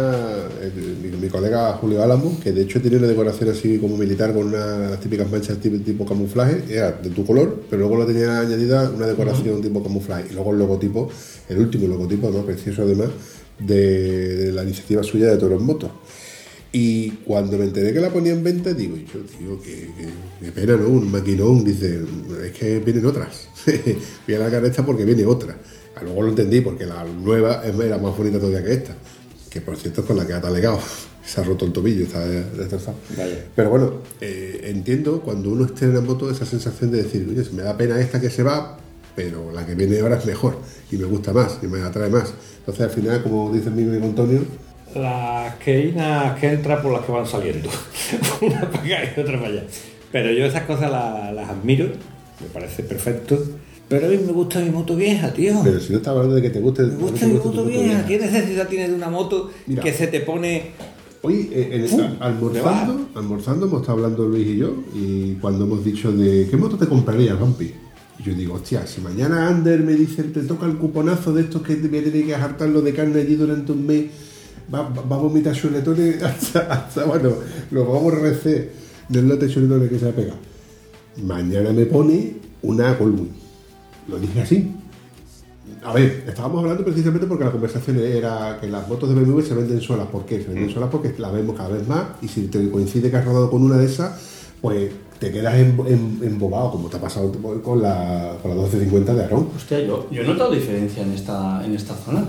eh, mi, mi colega Julio Álamo, que de hecho tiene una decoración así como militar con unas típicas manchas tipo, tipo camuflaje, era de tu color, pero luego le tenía añadida una decoración tipo camuflaje. Y luego el logotipo, el último logotipo, ¿no? precioso además, de, de la iniciativa suya de Toro en Moto. Y cuando me enteré que la ponía en venta, digo, yo, tío, qué- qué pena, ¿no? Un maquinón, dice, es que vienen otras. Voy a largar esta porque viene otra. Luego lo entendí porque la nueva es- era más bonita todavía que esta. Que por cierto es con la que ha talegado. Se ha roto el tobillo, está destrozado. Vaya. Pero bueno, eh, entiendo cuando uno esté en la moto esa sensación de decir, oye, me da pena esta que se va, pero la que viene ahora es mejor y me gusta más y me atrae más. Entonces al final, como dice mi amigo Antonio, Las que hay unas que entran por las que van saliendo. una para acá y otra para allá. Pero yo esas cosas la- las admiro, me parece perfecto. Pero a mí me gusta mi moto vieja, tío. pero si no estaba hablando de que te guste... Me gusta mi moto vieja. ¿Qué necesidad tienes de una moto Mira. que se te pone Hoy, eh, almorzando, almorzando, hemos estado hablando Luis y yo, y cuando hemos dicho de qué moto te comprarías, Vampi. Y yo digo, hostia, si mañana Ander me dice, te toca el cuponazo de estos que te voy a tener que hartarlo de carne allí durante un mes, va, va- va a vomitar chuletones hasta, hasta, bueno, lo vamos a recer del lote chuletones que se ha pegado. Mañana me pone una Goldwing. Lo dije así. A ver, estábamos hablando precisamente porque la conversación era que las motos de BMW se venden solas. ¿Por qué? Se venden solas porque las vemos cada vez más y si te coincide que has rodado con una de esas, pues te quedas em- em- embobado, como te ha pasado con la, con la 1250 de Aarón. Hostia, yo, yo he notado diferencia en esta, en esta zona.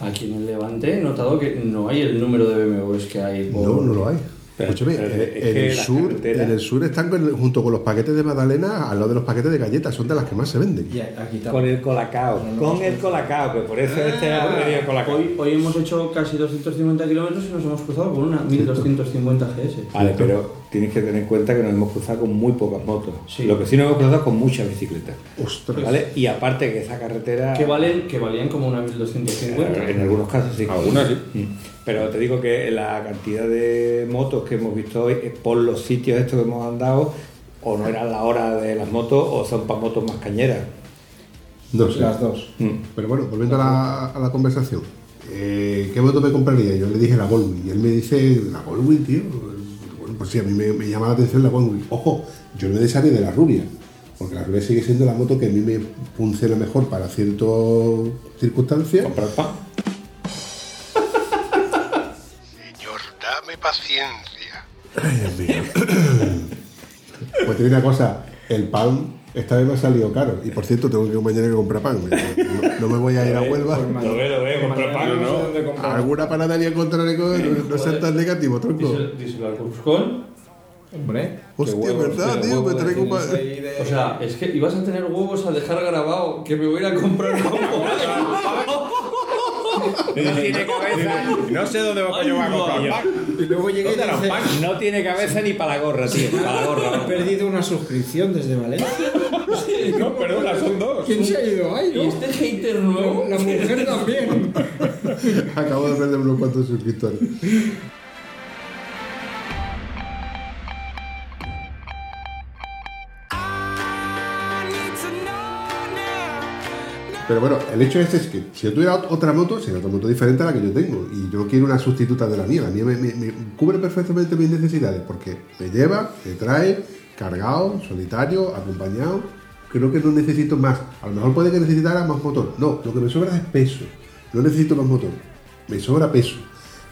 Aquí en el Levante he notado que no hay el número de BMWs que hay por... No, no lo hay. Pero- Escúchame, pero en, es el sur, en el sur están con- junto con los paquetes de magdalena al lado de los paquetes de galletas, son de las que más se venden. Aquí con el colacao? Con el colacao, que por eso este ha venido colacao. Hoy, hoy hemos hecho casi 250 kilómetros y nos hemos cruzado con una 1250 GS. Vale, pero tienes que tener en cuenta que nos hemos cruzado con muy pocas motos. Sí. Lo que sí nos hemos cruzado con muchas bicicletas. Ostras. ¿Vale? Y aparte que esa carretera... Que, valen, que valían como una 1250. En algunos casos sí. Algunas sí. Mm. Pero te digo que la cantidad de motos que hemos visto hoy es por los sitios estos que hemos andado, o no era la hora de las motos, o son para motos más cañeras. No sé. Las dos. Mm. Pero bueno, volviendo a la, a la conversación. Eh, ¿Qué moto me compraría? Yo le dije la Goldwing. Y él me dice, la Goldwing, tío. Pues sí, a mí me, me llama la atención la Goldwing. Ojo, yo no me desharé de la rubia. Porque la rubia sigue siendo la moto que a mí me funciona mejor para ciertas circunstancias. Comprar pan. Señor, dame paciencia. Ay, Dios mío. pues te digo una cosa, el pan esta vez me ha salido caro. Y por cierto, tengo que mañana que comprar pan. No, no me voy a ir a Huelva. Lo ve, lo ve, comprar pan. no sé dónde comprar. Alguna panadería encontraré con no, no seas tan negativo, tronco. Díselo díselo al Cruzcón. Hombre. Hostia, qué huevos, ¿verdad, tío? Me traigo ahí de- O sea, es que ibas a tener huevos a dejar grabado que me voy a ir a comprar pan. No tiene cabeza. No sé dónde va a comprar pan. Y luego llegué y ¿Dónde dice, los No tiene cabeza ni para la gorra, tío. Para la gorra. he perdido una suscripción desde Valencia. No, perdona, son dos. ¿Quién se ha ido ahí, ¿Y no? este hater nuevo? La mujer también. Acabo de perder unos cuantos suscriptores. Pero bueno, el hecho este es que si yo tuviera ot- otra moto, sería otra moto diferente a la que yo tengo. Y yo no quiero una sustituta de la mía. La mía me, me- me cubre perfectamente mis necesidades porque me lleva, me trae, cargado, solitario, acompañado. Creo que no necesito más. A lo mejor puede que necesitara más motor. No, lo que me sobra es peso. No necesito más motor. Me sobra peso.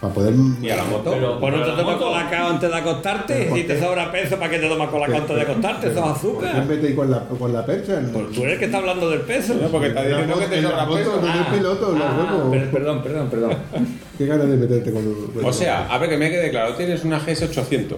Para poder. ¿Y a la moto? Pero- Pues no te tomas colacao antes de acostarte. ¿por Si te sobra peso, ¿para qué te tomas colacao antes de acostarte? Eso es ¿Por qué azúcar. con la, con la percha? Pues tú eres el que está hablando del peso. No, porque está diciendo que te sobra moto peso. no piloto, los Ah, huevos. per- perdón, perdón, perdón. Qué ganas de meterte con. O sea, a ver que me quede claro, tienes una GS800.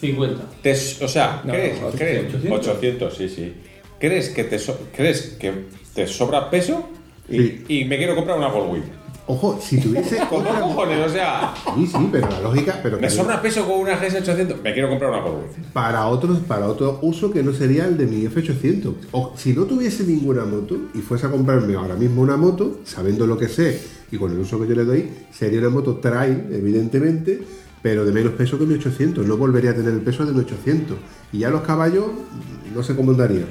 50. Te- o sea, No, ¿crees, no, crees 800. 800, sí, sí. ¿Crees que te, so- ¿crees que te sobra peso? Y, Sí. y me quiero comprar una Goldwing. Ojo, si tuviese. ¿Con dos cojones? O sea, Sí, sí, pero la lógica. Pero me sobra peso con una GS800. Me quiero comprar una Goldwing. para otros para otro uso que no sería el de mi F800. O si no tuviese ninguna moto y fuese a comprarme ahora mismo una moto, sabiendo lo que sé y con el uso que yo le doy, sería una moto trail, evidentemente, pero de menos peso que mi 800. No volvería a tener el peso de mi 800. Y ya los caballos, no sé cómo andaría.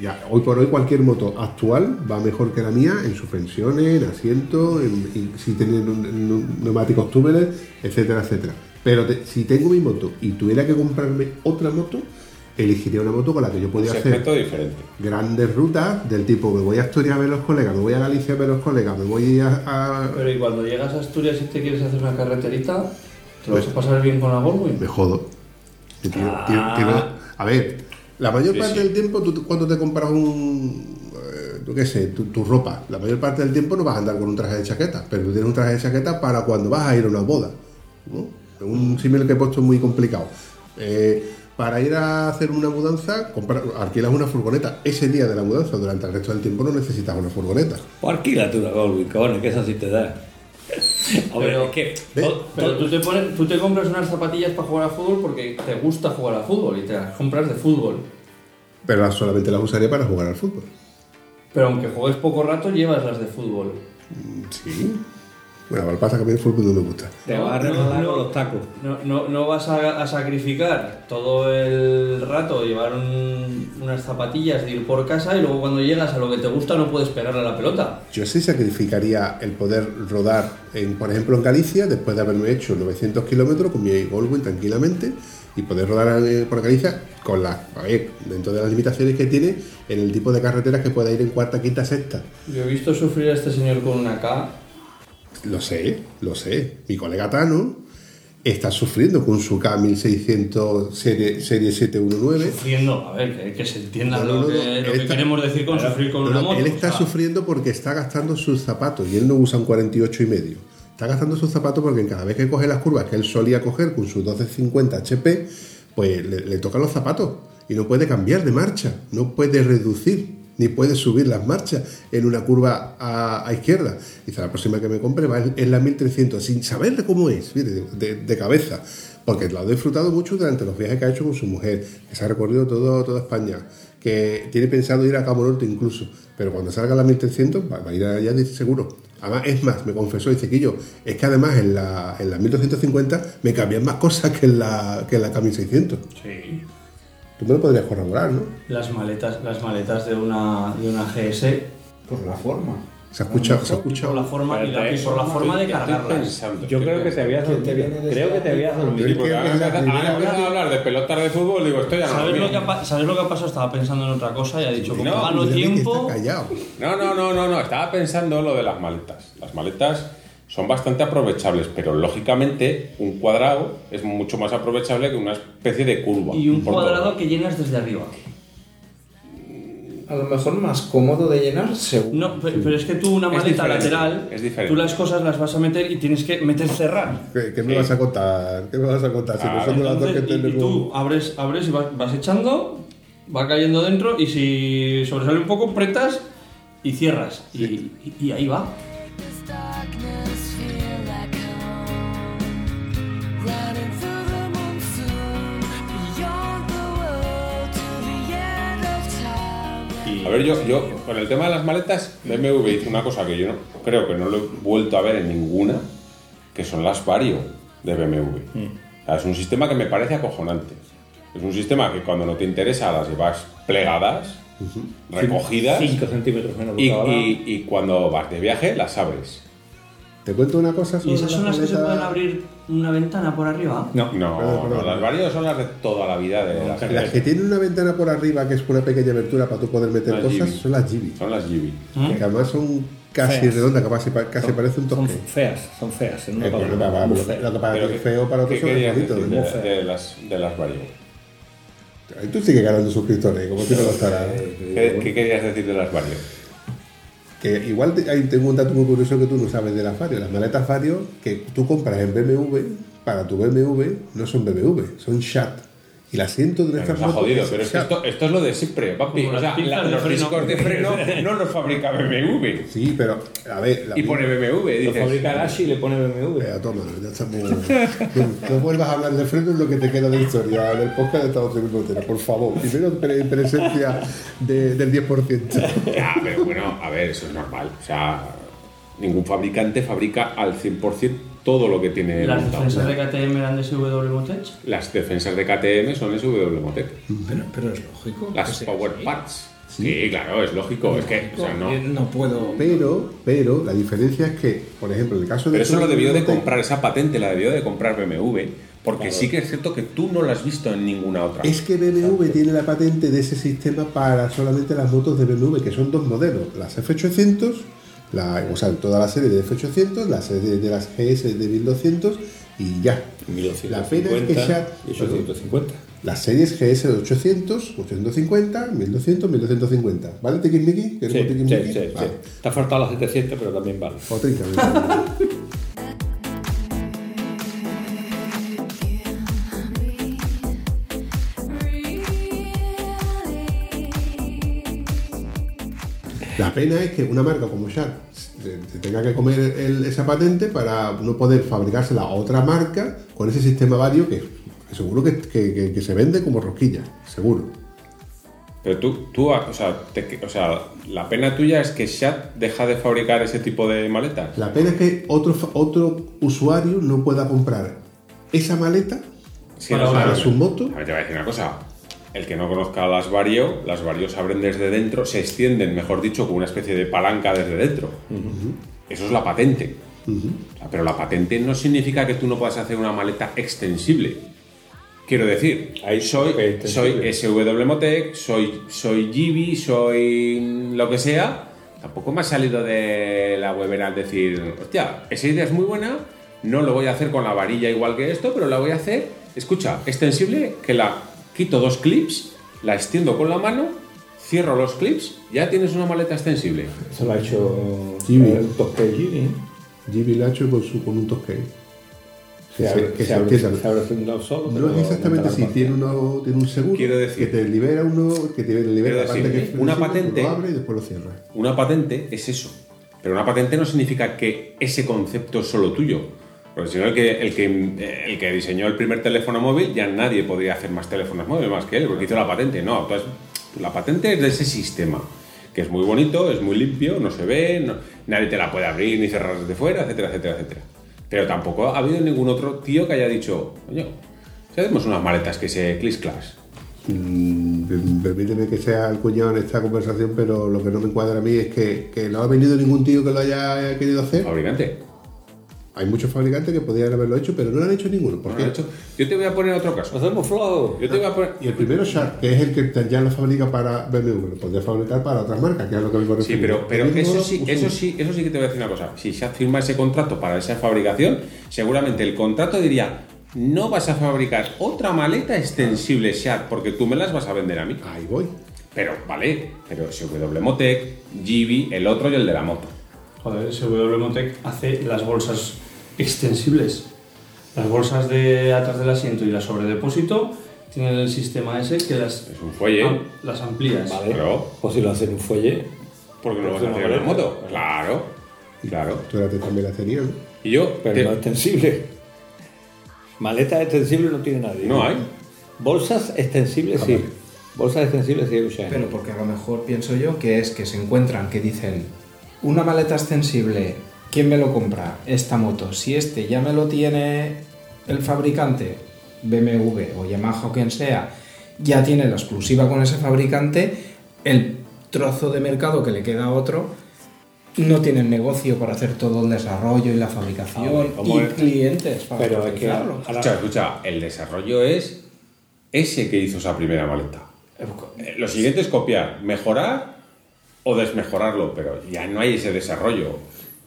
Ya, hoy por hoy cualquier moto actual va mejor que la mía en suspensiones, en asiento, en, en- si un- neumáticos túneles, etcétera, etcétera. Pero te- si tengo mi moto y tuviera que comprarme otra moto, elegiría una moto con la que yo podía hacer diferente. grandes rutas del tipo me voy a Asturias a ver los colegas, me voy a Galicia a ver los colegas, me voy a... a- Pero y cuando llegas a Asturias y te quieres hacer una carreterita, ¿te lo Pues- vas a pasar bien con la Goldwing? me jodo. Tiro- a ver, la mayor Sí, parte sí. del tiempo, tú, cuando te compras un, eh, yo qué sé, tu, tu ropa, la mayor parte del tiempo no vas a andar con un traje de chaqueta, pero tú tienes un traje de chaqueta para cuando vas a ir a una boda. ¿no? Un símil que he puesto muy complicado. Eh, para ir a hacer una mudanza, alquilas una furgoneta. Ese día de la mudanza, durante el resto del tiempo, no necesitas una furgoneta. Pues alquílate una Goldwing, cojones, que esa sí te da. Pero- es que. Pero tú te, pones, tú te compras unas zapatillas para jugar a fútbol porque te gusta jugar a fútbol y te las compras de fútbol. Pero solamente las usaría para jugar al fútbol. Pero aunque juegues poco rato, llevas las de fútbol. Sí. Bueno, lo que pasa es que a mí el fútbol no me gusta. te vas a No, regalar no. con los tacos. No, no, no vas a, a sacrificar todo el rato llevar un- unas zapatillas de ir por casa y luego cuando llegas a lo que te gusta no puedes pegarle a la pelota. Yo sí sacrificaría el poder rodar, en, por ejemplo, en Galicia, después de haberme hecho 900 kilómetros con mi Goldwing tranquilamente, y poder rodar eh, por Galicia con las, a ver, dentro de las limitaciones que tiene, en el tipo de carreteras que pueda ir en cuarta, quinta, sexta. Yo he visto sufrir a este señor con una K. Lo sé, lo sé. Mi colega Tano está sufriendo con su K1600 serie, serie 719. Sufriendo, a ver, que, que se entienda No, no, lo, que, no, lo él que está- queremos decir con sufrir con una moto. él o está sea, sufriendo porque está gastando sus zapatos y él no usa un 48 y medio. Está gastando sus zapatos porque en cada vez que coge las curvas que él solía coger con sus 1250 HP, pues le, le tocan los zapatos y no puede cambiar de marcha, no puede reducir ni puede subir las marchas en una curva a, izquierda. Dice, la próxima que me compre va en, la 1300, sin saber cómo es, de, de- cabeza. Porque lo ha disfrutado mucho durante los viajes que ha hecho con su mujer, que se ha recorrido todo, toda España, que tiene pensado ir a Cabo Norte incluso, pero cuando salga la 1300 va, va a ir allá seguro. Además, es más, me confesó, dice Quillo, es que además en la, en la 1250 me cambian más cosas que en la, que en la K1600. Sí. Tú me lo podrías corroborar, ¿no? Las maletas, las maletas de una, de una GS Por la forma. Se ha escuchado, se ha por escuchado. la forma y, la- y por la forma de cargarlas. pensando, Yo creo que te habías dormido. Creo que te habías dormido. ahora a hablar de pelotas de fútbol, digo, estoy no ¿Sabes lo que ha, ¿Sabes lo que ha pasado? Estaba pensando en otra cosa y ha dicho, como No, tiempo... No, no, no, no, no, estaba pensando lo de las maletas. Las maletas son bastante aprovechables, pero lógicamente un cuadrado es mucho más aprovechable que una especie de curva. Y un cuadrado todo. que llenas desde arriba. A lo mejor más cómodo de llenar, seguro. No, pe- pero es que tú una maleta lateral, es diferente. tú las cosas las vas a meter y tienes que meter cerrar. ¿Qué, qué me Sí. vas a contar? ¿Qué me vas a contar? Si Ah, las dos que Entonces, y, y tú abres, abres y vas, vas echando, va cayendo dentro y si sobresale un poco, apretas y cierras. Y, y- y ahí va. Darkness A ver, yo, yo con el tema de las maletas, BMW hizo una cosa que yo no, creo que no lo he vuelto a ver en ninguna, que son las Vario de BMW. O sea, es un sistema que me parece acojonante. Es un sistema que cuando no te interesa las llevas plegadas, recogidas, 5 centímetros menos y, y- y cuando vas de viaje las abres. Te cuento una cosa sobre ¿Y esas son las que se pueden abrir una ventana por arriba? No, No, Perdón, perdón. no, las Vario son las de toda la vida de las Las que tienen una ventana por arriba que es una pequeña abertura para tú poder meter Las cosas son las Gibi. Son las GB. Que además son casi Feas. redondas, que casi, casi parece un Son toque. feas, son feas. En una Eh, palabra, para- lo- lo que para es feo, para otros ¿Qué son bonitos. ¿no? de, de las, de las Vario? Ahí tú sigues ganando suscriptores, como tú no lo estarás. ¿Qué, qué querías decir de las Vario? Que igual tengo un dato muy curioso que tú no sabes de las Vario. Las maletas Vario que tú compras en BMW, para tu BMW, no son BMW, son Shat. El asiento de estas motos jodido, es pero es que esto, esto es lo de siempre, papi. O sea, la- los freno. discos de freno no los fabrica BMW. Sí, pero a ver. la Y pone BMW, Lo dices. fabrica Dashi y le pone BMW. Venga, toma, ya estamos. no, no vuelvas a hablar de freno en lo que te queda de historia del podcast de Estados Unidos, por favor. Primero pre- presencia de- del 10%. Ya, pero bueno, a ver, eso es normal. O sea, ningún fabricante fabrica al 100% todo lo que tiene ¿Las montado. defensas de KTM eran de SW Motech? Las defensas de KTM son SW Motec. Pero, pero es lógico. Las Power así. Parts. Sí, claro, es lógico. Es que, o sea, no. No puedo. Pero, pero, la diferencia es que, por ejemplo, en el caso de. Pero eso lo debió de Motec, comprar, esa patente la debió de comprar BMW, porque sí que es cierto que tú no la has visto en ninguna otra. Es que BMW tiene la patente de ese sistema para solamente las motos de BMW, que son dos modelos, las F800, la, o sea, toda la serie de F800, la serie de las GS de 1200 y ya. La pena es que ya... y 850. Las series GS de 800, 850, 1200, 1250. ¿Vale, Tiquismiqui? Sí, ¿Queremos sí, sí, sí. Vale. Te ha faltado las 700, pero también vale. O La pena es que una marca como Sharp se, tenga que comer el- esa patente para no poder fabricársela a otra marca con ese sistema vario que, que seguro que, que- se vende como rosquilla, seguro. Pero tú, tú o, sea, te- o sea, la pena tuya es que Shat deja de fabricar ese tipo de maletas. La pena es que otro, otro usuario no pueda comprar esa maleta Sí, Para o sea, para su moto. A ver, te voy a decir una cosa. El que no conozca las Vario, las Vario se abren desde dentro, se extienden, mejor dicho, con una especie de palanca desde dentro. Eso es la patente. O sea, pero la patente no significa que tú no puedas hacer una maleta extensible. Quiero decir, Ahí soy, soy. SW Motec, soy, soy Gibi, soy lo que sea. Tampoco me ha salido de la web al decir, hostia, esa idea es muy buena, no lo voy a hacer con la varilla igual que esto, pero la voy a hacer, escucha, extensible, que la quito dos clips, la extiendo con la mano, cierro los clips, ya tienes una maleta extensible. Eso lo ha hecho Jimmy. el toque Jimmy. Jimmy lo ha hecho con, su, con un toque. Se Que abre, se- que se se abre, se solo. No es exactamente así, tiene, uno, tiene un seguro Quiero decir- que te libera uno, que te libera Quiero la parte decir, que es una patente- Lo abre y después lo cierra. Una patente es eso. Pero una patente no significa que ese concepto es solo tuyo. Porque si no, el que, el, que, el que diseñó el primer teléfono móvil, ya nadie podría hacer más teléfonos móviles más que él, porque hizo la patente. No, entonces, la patente es de ese sistema, que es muy bonito, es muy limpio, no se ve, no- nadie te la puede abrir ni cerrar desde fuera, etcétera, etcétera, etcétera. Pero tampoco ha habido ningún otro tío que haya dicho, coño, si hacemos unas maletas que se clis clas. Mm, Permíteme que sea el cuñado en esta conversación, pero lo que no me encuadra a mí es que, que no ha venido ningún tío que lo haya querido hacer. Fabricante. Hay muchos fabricantes que podrían haberlo hecho, pero no lo han hecho ninguno. ¿Por ¿no qué? lo he hecho? Yo te voy a poner otro caso. Hacemos flow. Yo te voy a poner, Y el primero Sharp, que es el que ya lo fabrica para BMW, lo podría fabricar para otras marcas, que es lo que me Sí, refiero. pero, eso sí, eso sí, eso sí que te voy a decir una cosa. Si se firma ese contrato para esa fabricación, seguramente el contrato diría no vas a fabricar otra maleta extensible Sharp porque tú me las vas a vender a mí. Ahí voy. Pero vale, pero SW Motec, Gibi, el otro y el de la moto. Joder, SW Motec hace las bolsas extensibles. Las bolsas de atrás del asiento y las sobre depósito tienen el sistema ese que las, Es un fuelle. am- las amplías. Vale. Claro. O si lo hacen un fuelle. porque no lo vas a Pues hacer en la moto. Claro, claro. Tú la también la tenías, ¿no? Y yo, Pero te- no extensible. Maletas extensibles no tiene nadie. No hay. Bolsas extensibles sí. Bolsas extensibles sí. Pero porque a lo mejor pienso yo que es que se encuentran, que dicen, una maleta extensible, ¿quién me lo compra? Esta moto. Si este ya me lo tiene el fabricante, BMW o Yamaha o quien sea, ya tiene la exclusiva con ese fabricante, el trozo de mercado que le queda a otro no tiene el negocio para hacer todo el desarrollo y la fabricación como y es- clientes para Pero es que Escucha, escucha, el desarrollo es ese que hizo esa primera maleta. Eh, Lo siguiente es copiar, mejorar o desmejorarlo, pero ya no hay ese desarrollo.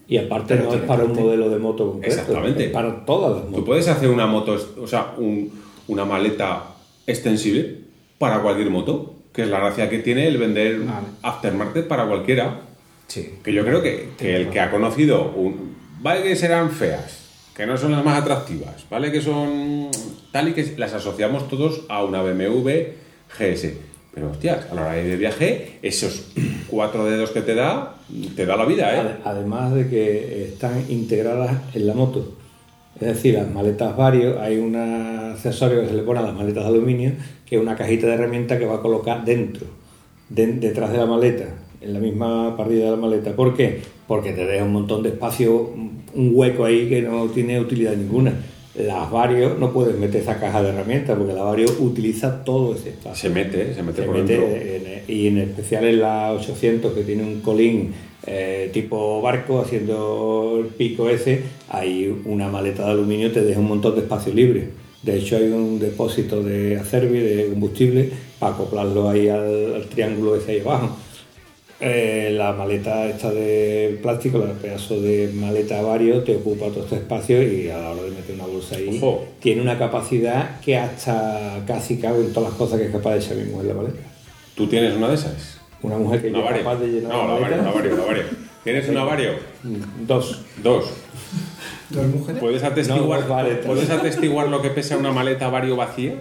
Y aparte Pero no es para un modelo de moto concreto. Exactamente. Es para todas las Tú motos. puedes hacer una moto, o sea, un- una maleta extensible para cualquier moto, que es la gracia que tiene el vender Vale. aftermarket para cualquiera. Sí. Que yo creo que, que el que ha conocido, un, vale que serán feas, que no son las más atractivas, vale que son tal y que las asociamos todos a una BMW GS. Pero hostias, a la hora de viaje, esos cuatro dedos que te da, te da la vida, ¿eh? Ade- Además de que están integradas en la moto. Es decir, las maletas varios, hay un accesorio que se le pone a las maletas de aluminio, que es una cajita de herramientas que va a colocar dentro, de- detrás de la maleta, en la misma partida de la maleta. ¿Por qué? Porque te deja un montón de espacio, un hueco ahí que no tiene utilidad ninguna. Las varios no puedes meter esa caja de herramientas porque la varios utiliza todo ese espacio. Se mete, se mete Se por mete dentro. en- y en especial en la 800 que tiene un colín eh, tipo barco haciendo el pico ese, hay una maleta de aluminio te deja un montón de espacio libre. De hecho hay un depósito de acerbi, de combustible, para acoplarlo ahí al, al triángulo ese ahí abajo. Eh, la maleta esta de plástico, el pedazo de maleta vario, te ocupa todo este espacio y a la hora de meter una bolsa ahí, Ojo. tiene una capacidad que hasta casi cabe en todas las cosas que es capaz de echar mismo en la maleta. ¿Tú tienes una de esas? Una mujer que Una es vario. capaz de llenar No, la la vario, maleta. una vario, una vario. ¿Tienes una vario? Mm, Dos. Dos. Dos mujeres. ¿Puedes atestiguar, No, dos maletas. ¿Puedes atestiguar lo que pesa una maleta vario vacía?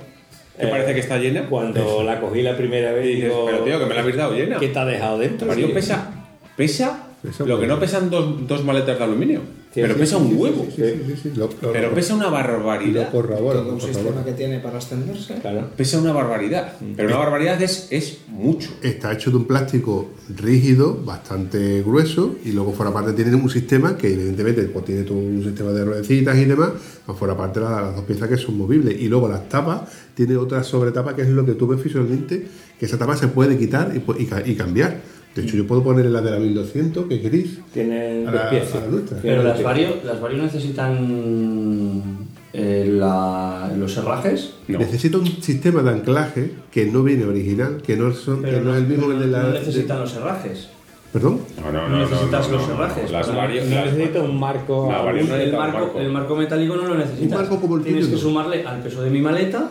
¿Que Eh, parece que está llena? Cuando la cogí la primera vez, dices, digo, pero tío, que me la habéis dado llena. ¿Qué te ha dejado dentro? Vario Sí. pesa, pesa, Pesa lo que no pesan dos, dos maletas de aluminio. Sí, pero sí, pesa sí, un sí, huevo. Sí, sí, sí, sí. Lo, lo- Pero pesa una lo barbaridad. corroboro, Todo un lo sistema que tiene para extenderse. Claro. Pesa una barbaridad. Pero una barbaridad es, es mucho. Está hecho de un plástico rígido, bastante grueso, y luego fuera parte tiene un sistema que evidentemente pues, tiene todo un sistema de ruedecitas y demás, más fuera parte la- las dos piezas que son movibles. Y luego las tapas, tiene otra sobretapa que es lo que tú ves visualmente, que esa tapa se puede quitar y, y y cambiar. De hecho, yo puedo poner la de la 1200, que es gris, Tiene a dos la, piezas. a la nuestra. Pero las dos vario, las vario necesitan eh, la- los herrajes. No. Necesita un sistema de anclaje que no viene original, que no, son, que no, es el mismo el de la. no necesitan los herrajes. ¿Perdón? No, no, No no. no, necesitas no, los no. herrajes No necesita un marco. El marco, el marco metálico no lo necesitas. Un marco como el Tienes que no. sumarle al peso de mi maleta.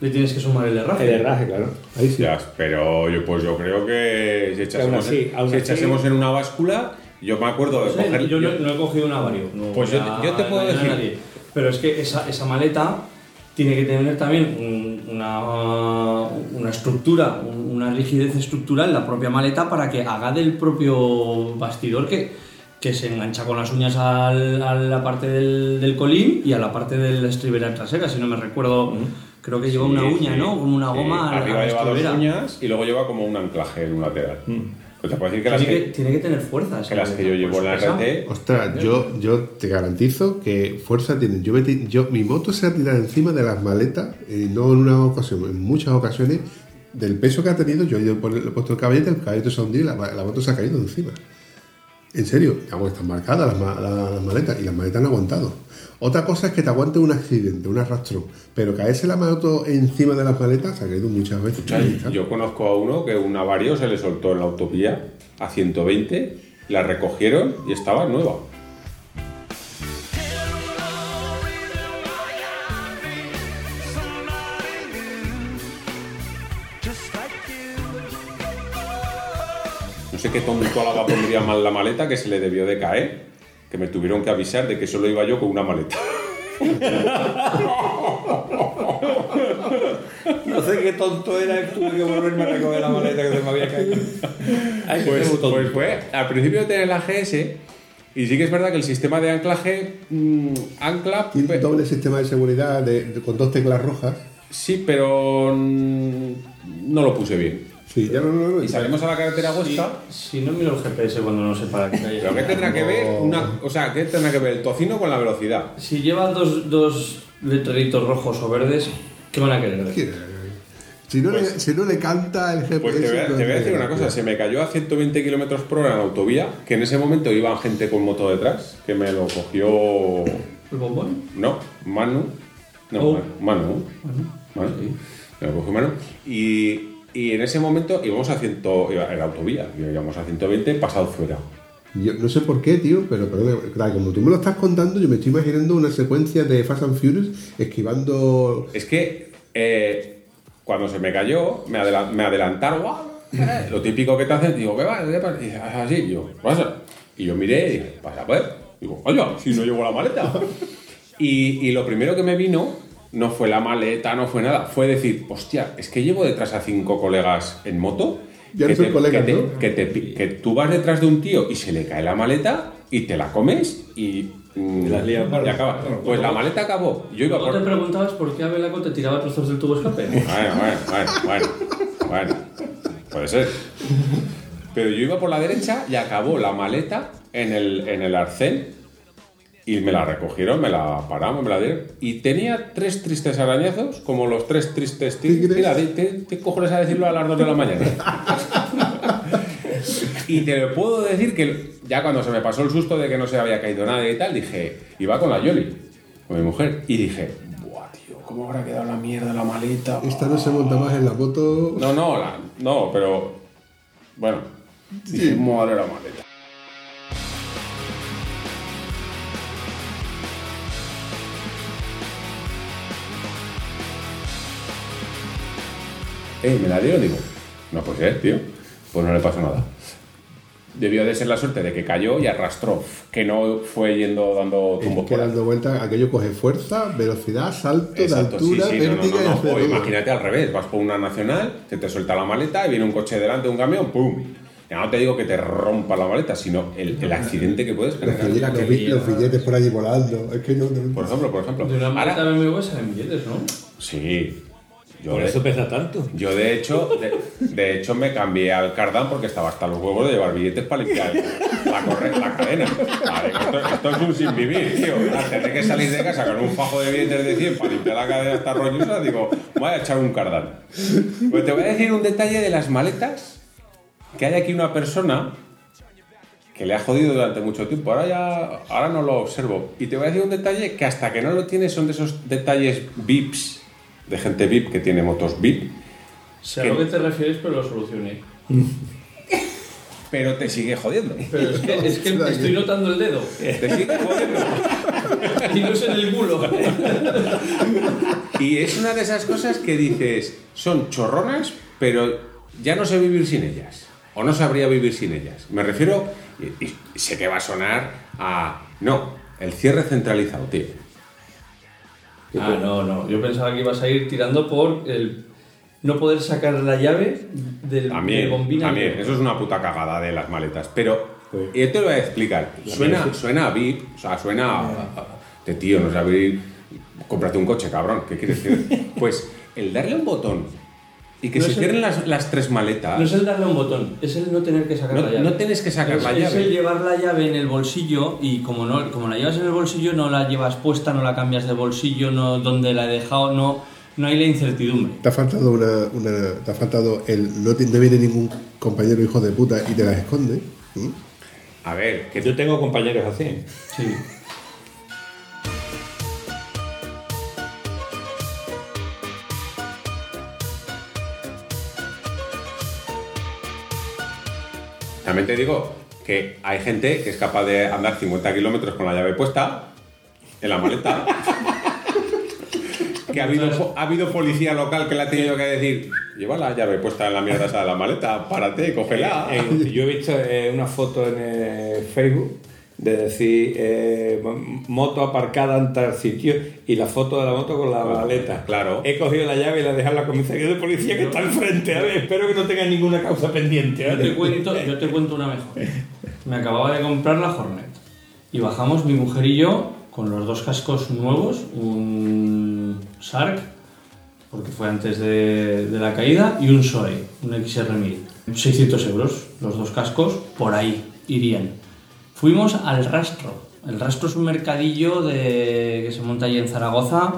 Le tienes que sumar el herraje. El herraje, claro. Ahí sí. Ya, pero yo, pues yo creo que si echásemos, así, en, si echásemos en una báscula, yo me acuerdo de No sé, coger. yo, no, yo- no he cogido una vario. no Pues yo yo te puedo decir- nadie. Pero es que esa, esa maleta tiene que tener también un- una, una estructura, un- una rigidez estructural en la propia maleta para que haga del propio bastidor que, que se engancha con las uñas al- a la parte del, del colín y a la parte de la estribera trasera, si no me recuerdo. Creo que lleva una Sí, uña, sí, ¿no? Como una sí. goma a Arriba la lleva dos uñas y luego lleva como un anclaje en un lateral. Mm. Pues te puedo decir que las Tiene que, que, tiene que tener fuerza. que las que yo llevo en la peso. RT. Ostras, yo, yo te garantizo que fuerza tienen. Yo, yo, mi moto se ha tirado encima de las maletas, y no en una ocasión, en muchas ocasiones, del peso que ha tenido. Yo he ido por- le he puesto el caballete, el caballete se ha hundido y la, la moto se ha caído encima. En serio, están marcadas las, las- las maletas y las maletas han aguantado. Otra cosa es que te aguante un accidente, un arrastrón, pero caerse la moto encima de las maletas ha caído muchas veces. Yo conozco a uno que una vario se le soltó en la autovía a 120, la recogieron y estaba nueva. No sé qué tontualada pondría mal la maleta que se le debió de caer, que me tuvieron que avisar de que solo iba yo con una maleta. No sé qué tonto era, tuve que volverme a recoger la maleta que se me había caído. Ay, Pues, tonto. pues fue al principio de tener la GS y sí que es verdad que el sistema de anclaje mm, ancla Tiene un doble sistema de seguridad de- de- con dos teclas rojas. sí pero no lo puse bien. Sí, ya no, no, no. Y salimos a la carretera Huesca. Si no miro el GPS cuando no sé para qué calle. ¿Pero qué tendrá que ver una, o sea, qué tendrá que ver el tocino con la velocidad? Si lleva dos, dos letreritos rojos o verdes, ¿qué van a querer decir? Si no, le, si no le canta el GPS. Pues te voy, a, no te voy a decir una cosa, se me cayó a 120 kilómetros por hora en la autovía, que en ese momento iba gente con moto detrás, que me lo cogió, ¿El bombón? no, Manu, no, Oh. Manu, Manu, me lo cogió Manu, y, y en ese momento íbamos a 100, iba- en la autovía, íbamos a 120 pasado fuera. Yo no sé por qué, tío, pero perdón, claro, como tú me lo estás contando, yo me estoy imaginando una secuencia de Fast and Furious esquivando. Es que eh, cuando se me cayó, me, adela- me adelantaron. Eh, lo típico que te hacen, digo, ¿qué va? ¿Qué pasa? Y dice, "Ah, así, yo, ¿qué pasa? Y yo miré y dije, pasa pues. Digo, oye, si no llevo la maleta. y, y lo primero que me vino no fue la maleta, no fue nada, fue decir, hostia, es que llevo detrás a cinco colegas en moto. Ya no que son te- colegas, que te- ¿no? que, te que tú vas detrás de un tío y se le cae la maleta y te la comes y, mm, la lías y parda. acaba. Pues la maleta acabó. Yo iba ¿No por... te preguntabas por qué Abelaco te tiraba trozos del tubo escape? Bueno, bueno, bueno, bueno, bueno. Puede ser. Pero yo iba por la derecha y acabó la maleta en el, en el arcén y me la recogieron, me la paramos, me la dieron. Y tenía tres tristes arañazos, como los tres tristes tigres. Mira, ¿te, te, te cojones a decirlo a las 2 de la mañana? y te lo puedo decir que ya cuando se me pasó el susto de que no se había caído nadie y tal, dije, iba con la Yoli, con mi mujer, y dije, buah, tío, ¿cómo habrá quedado la mierda la maleta? Esta no se monta más en la moto. No, no, la- no, pero. Bueno, dije, madre la maleta. Eh, me la dieron, digo. No puede ser, tío. Pues no le pasó nada. Debió de ser la suerte de que cayó y arrastró, que no fue yendo dando Es tumbos que por ahí. dando vueltas, aquello coge fuerza, velocidad, salto Exacto, de altura, sí, sí, no, no, no, O imagínate al revés, vas por una nacional, se te suelta la maleta y viene un coche delante, un camión, ¡pum! Ya no te digo que te rompa la maleta, sino el, el accidente que puedes Los, generar. billetes, los bi- los billetes por allí volando. Es que no. no- Por ejemplo, por ejemplo. De una maleta Ahora, BMW salen billetes, ¿no? sí. Yo Por de, eso pesa tanto. yo de hecho, de, de hecho me cambié al cardán porque estaba hasta los huevos de llevar billetes para limpiar la, corre- la cadena. Vale, esto, esto es un sin vivir, tío. Tener que salir de casa con un fajo de billetes de 100 para limpiar la cadena hasta rollosa, digo, voy a echar un cardán. Pues te voy a decir un detalle de las maletas, que hay aquí una persona que le ha jodido durante mucho tiempo. Ahora ya ahora no lo observo. Y te voy a decir un detalle que hasta que no lo tienes son de esos detalles VIPs, de gente VIP que tiene motos VIP, Sé a ¿Qué? lo que te refieres, pero lo solucioné. pero te sigue jodiendo. Pero es que, es que estoy notando el dedo. Te sigue jodiendo. Y no es en el culo. Y es una de esas cosas que dices, son chorronas, pero ya no sé vivir sin ellas. O no sabría vivir sin ellas. Me refiero, y, y sé que va a sonar a... No, el cierre centralizado, tío. Ah, no, no. Yo pensaba que ibas a ir tirando por el no poder sacar la llave del, También, del bombín también. Eso es una puta cagada de las maletas. Pero yo te lo voy a explicar. Suena, suena a VIP, o sea, suena a, a- de tío, no sé, abrir, cómprate un coche, cabrón. ¿Qué quieres decir? Pues el darle un botón y que No se es el- cierren las, las tres maletas. No es el darle un botón, es el no tener que sacar No- la llave. no tienes que sacar es, la es llave. el llevar la llave en el bolsillo y como no como la llevas en el bolsillo no la llevas puesta, no la cambias de bolsillo, no donde la he dejado, no no hay la incertidumbre. Te ha faltado una, una- te ha faltado el no, te, no viene ningún compañero hijo de puta y te las esconde. ¿Mm? A ver, que Yo tengo compañeros así. Sí. También te digo que hay gente que es capaz de andar 50 kilómetros con la llave puesta en la maleta. que ha habido, ha habido policía local que le ha tenido que decir, lleva la llave puesta en la mierda esa de la maleta, párate, cógela. Eh, yo he visto eh, una foto en eh, Facebook de decir eh, moto aparcada en tal sitio y la foto de la moto con la maleta. claro. He cogido la llave y la he dejado en la comisaría de policía que está enfrente. A ver, espero que no tenga ninguna causa pendiente. Yo te, cuento, yo te cuento una mejor. Me acababa de comprar la Hornet y bajamos mi mujer y yo con los dos cascos nuevos, un Shark porque fue antes de, de la caída, y un Zoe, un XR1000. 600 euros, los dos cascos, por ahí irían. Fuimos al Rastro. El Rastro es un mercadillo de, que se monta allí en Zaragoza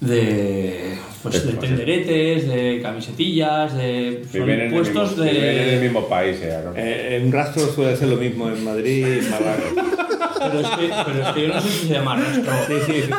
de, pues, de tenderetes, de camisetillas, de son Viven en, el mismo, puestos viven en el de... mismo país, eh, ¿no? Eh, en rastro suele ser lo mismo en Madrid y en Málaga. Pero es, que, pero es que yo no sé si se llama Rastro. Sí, sí, sí,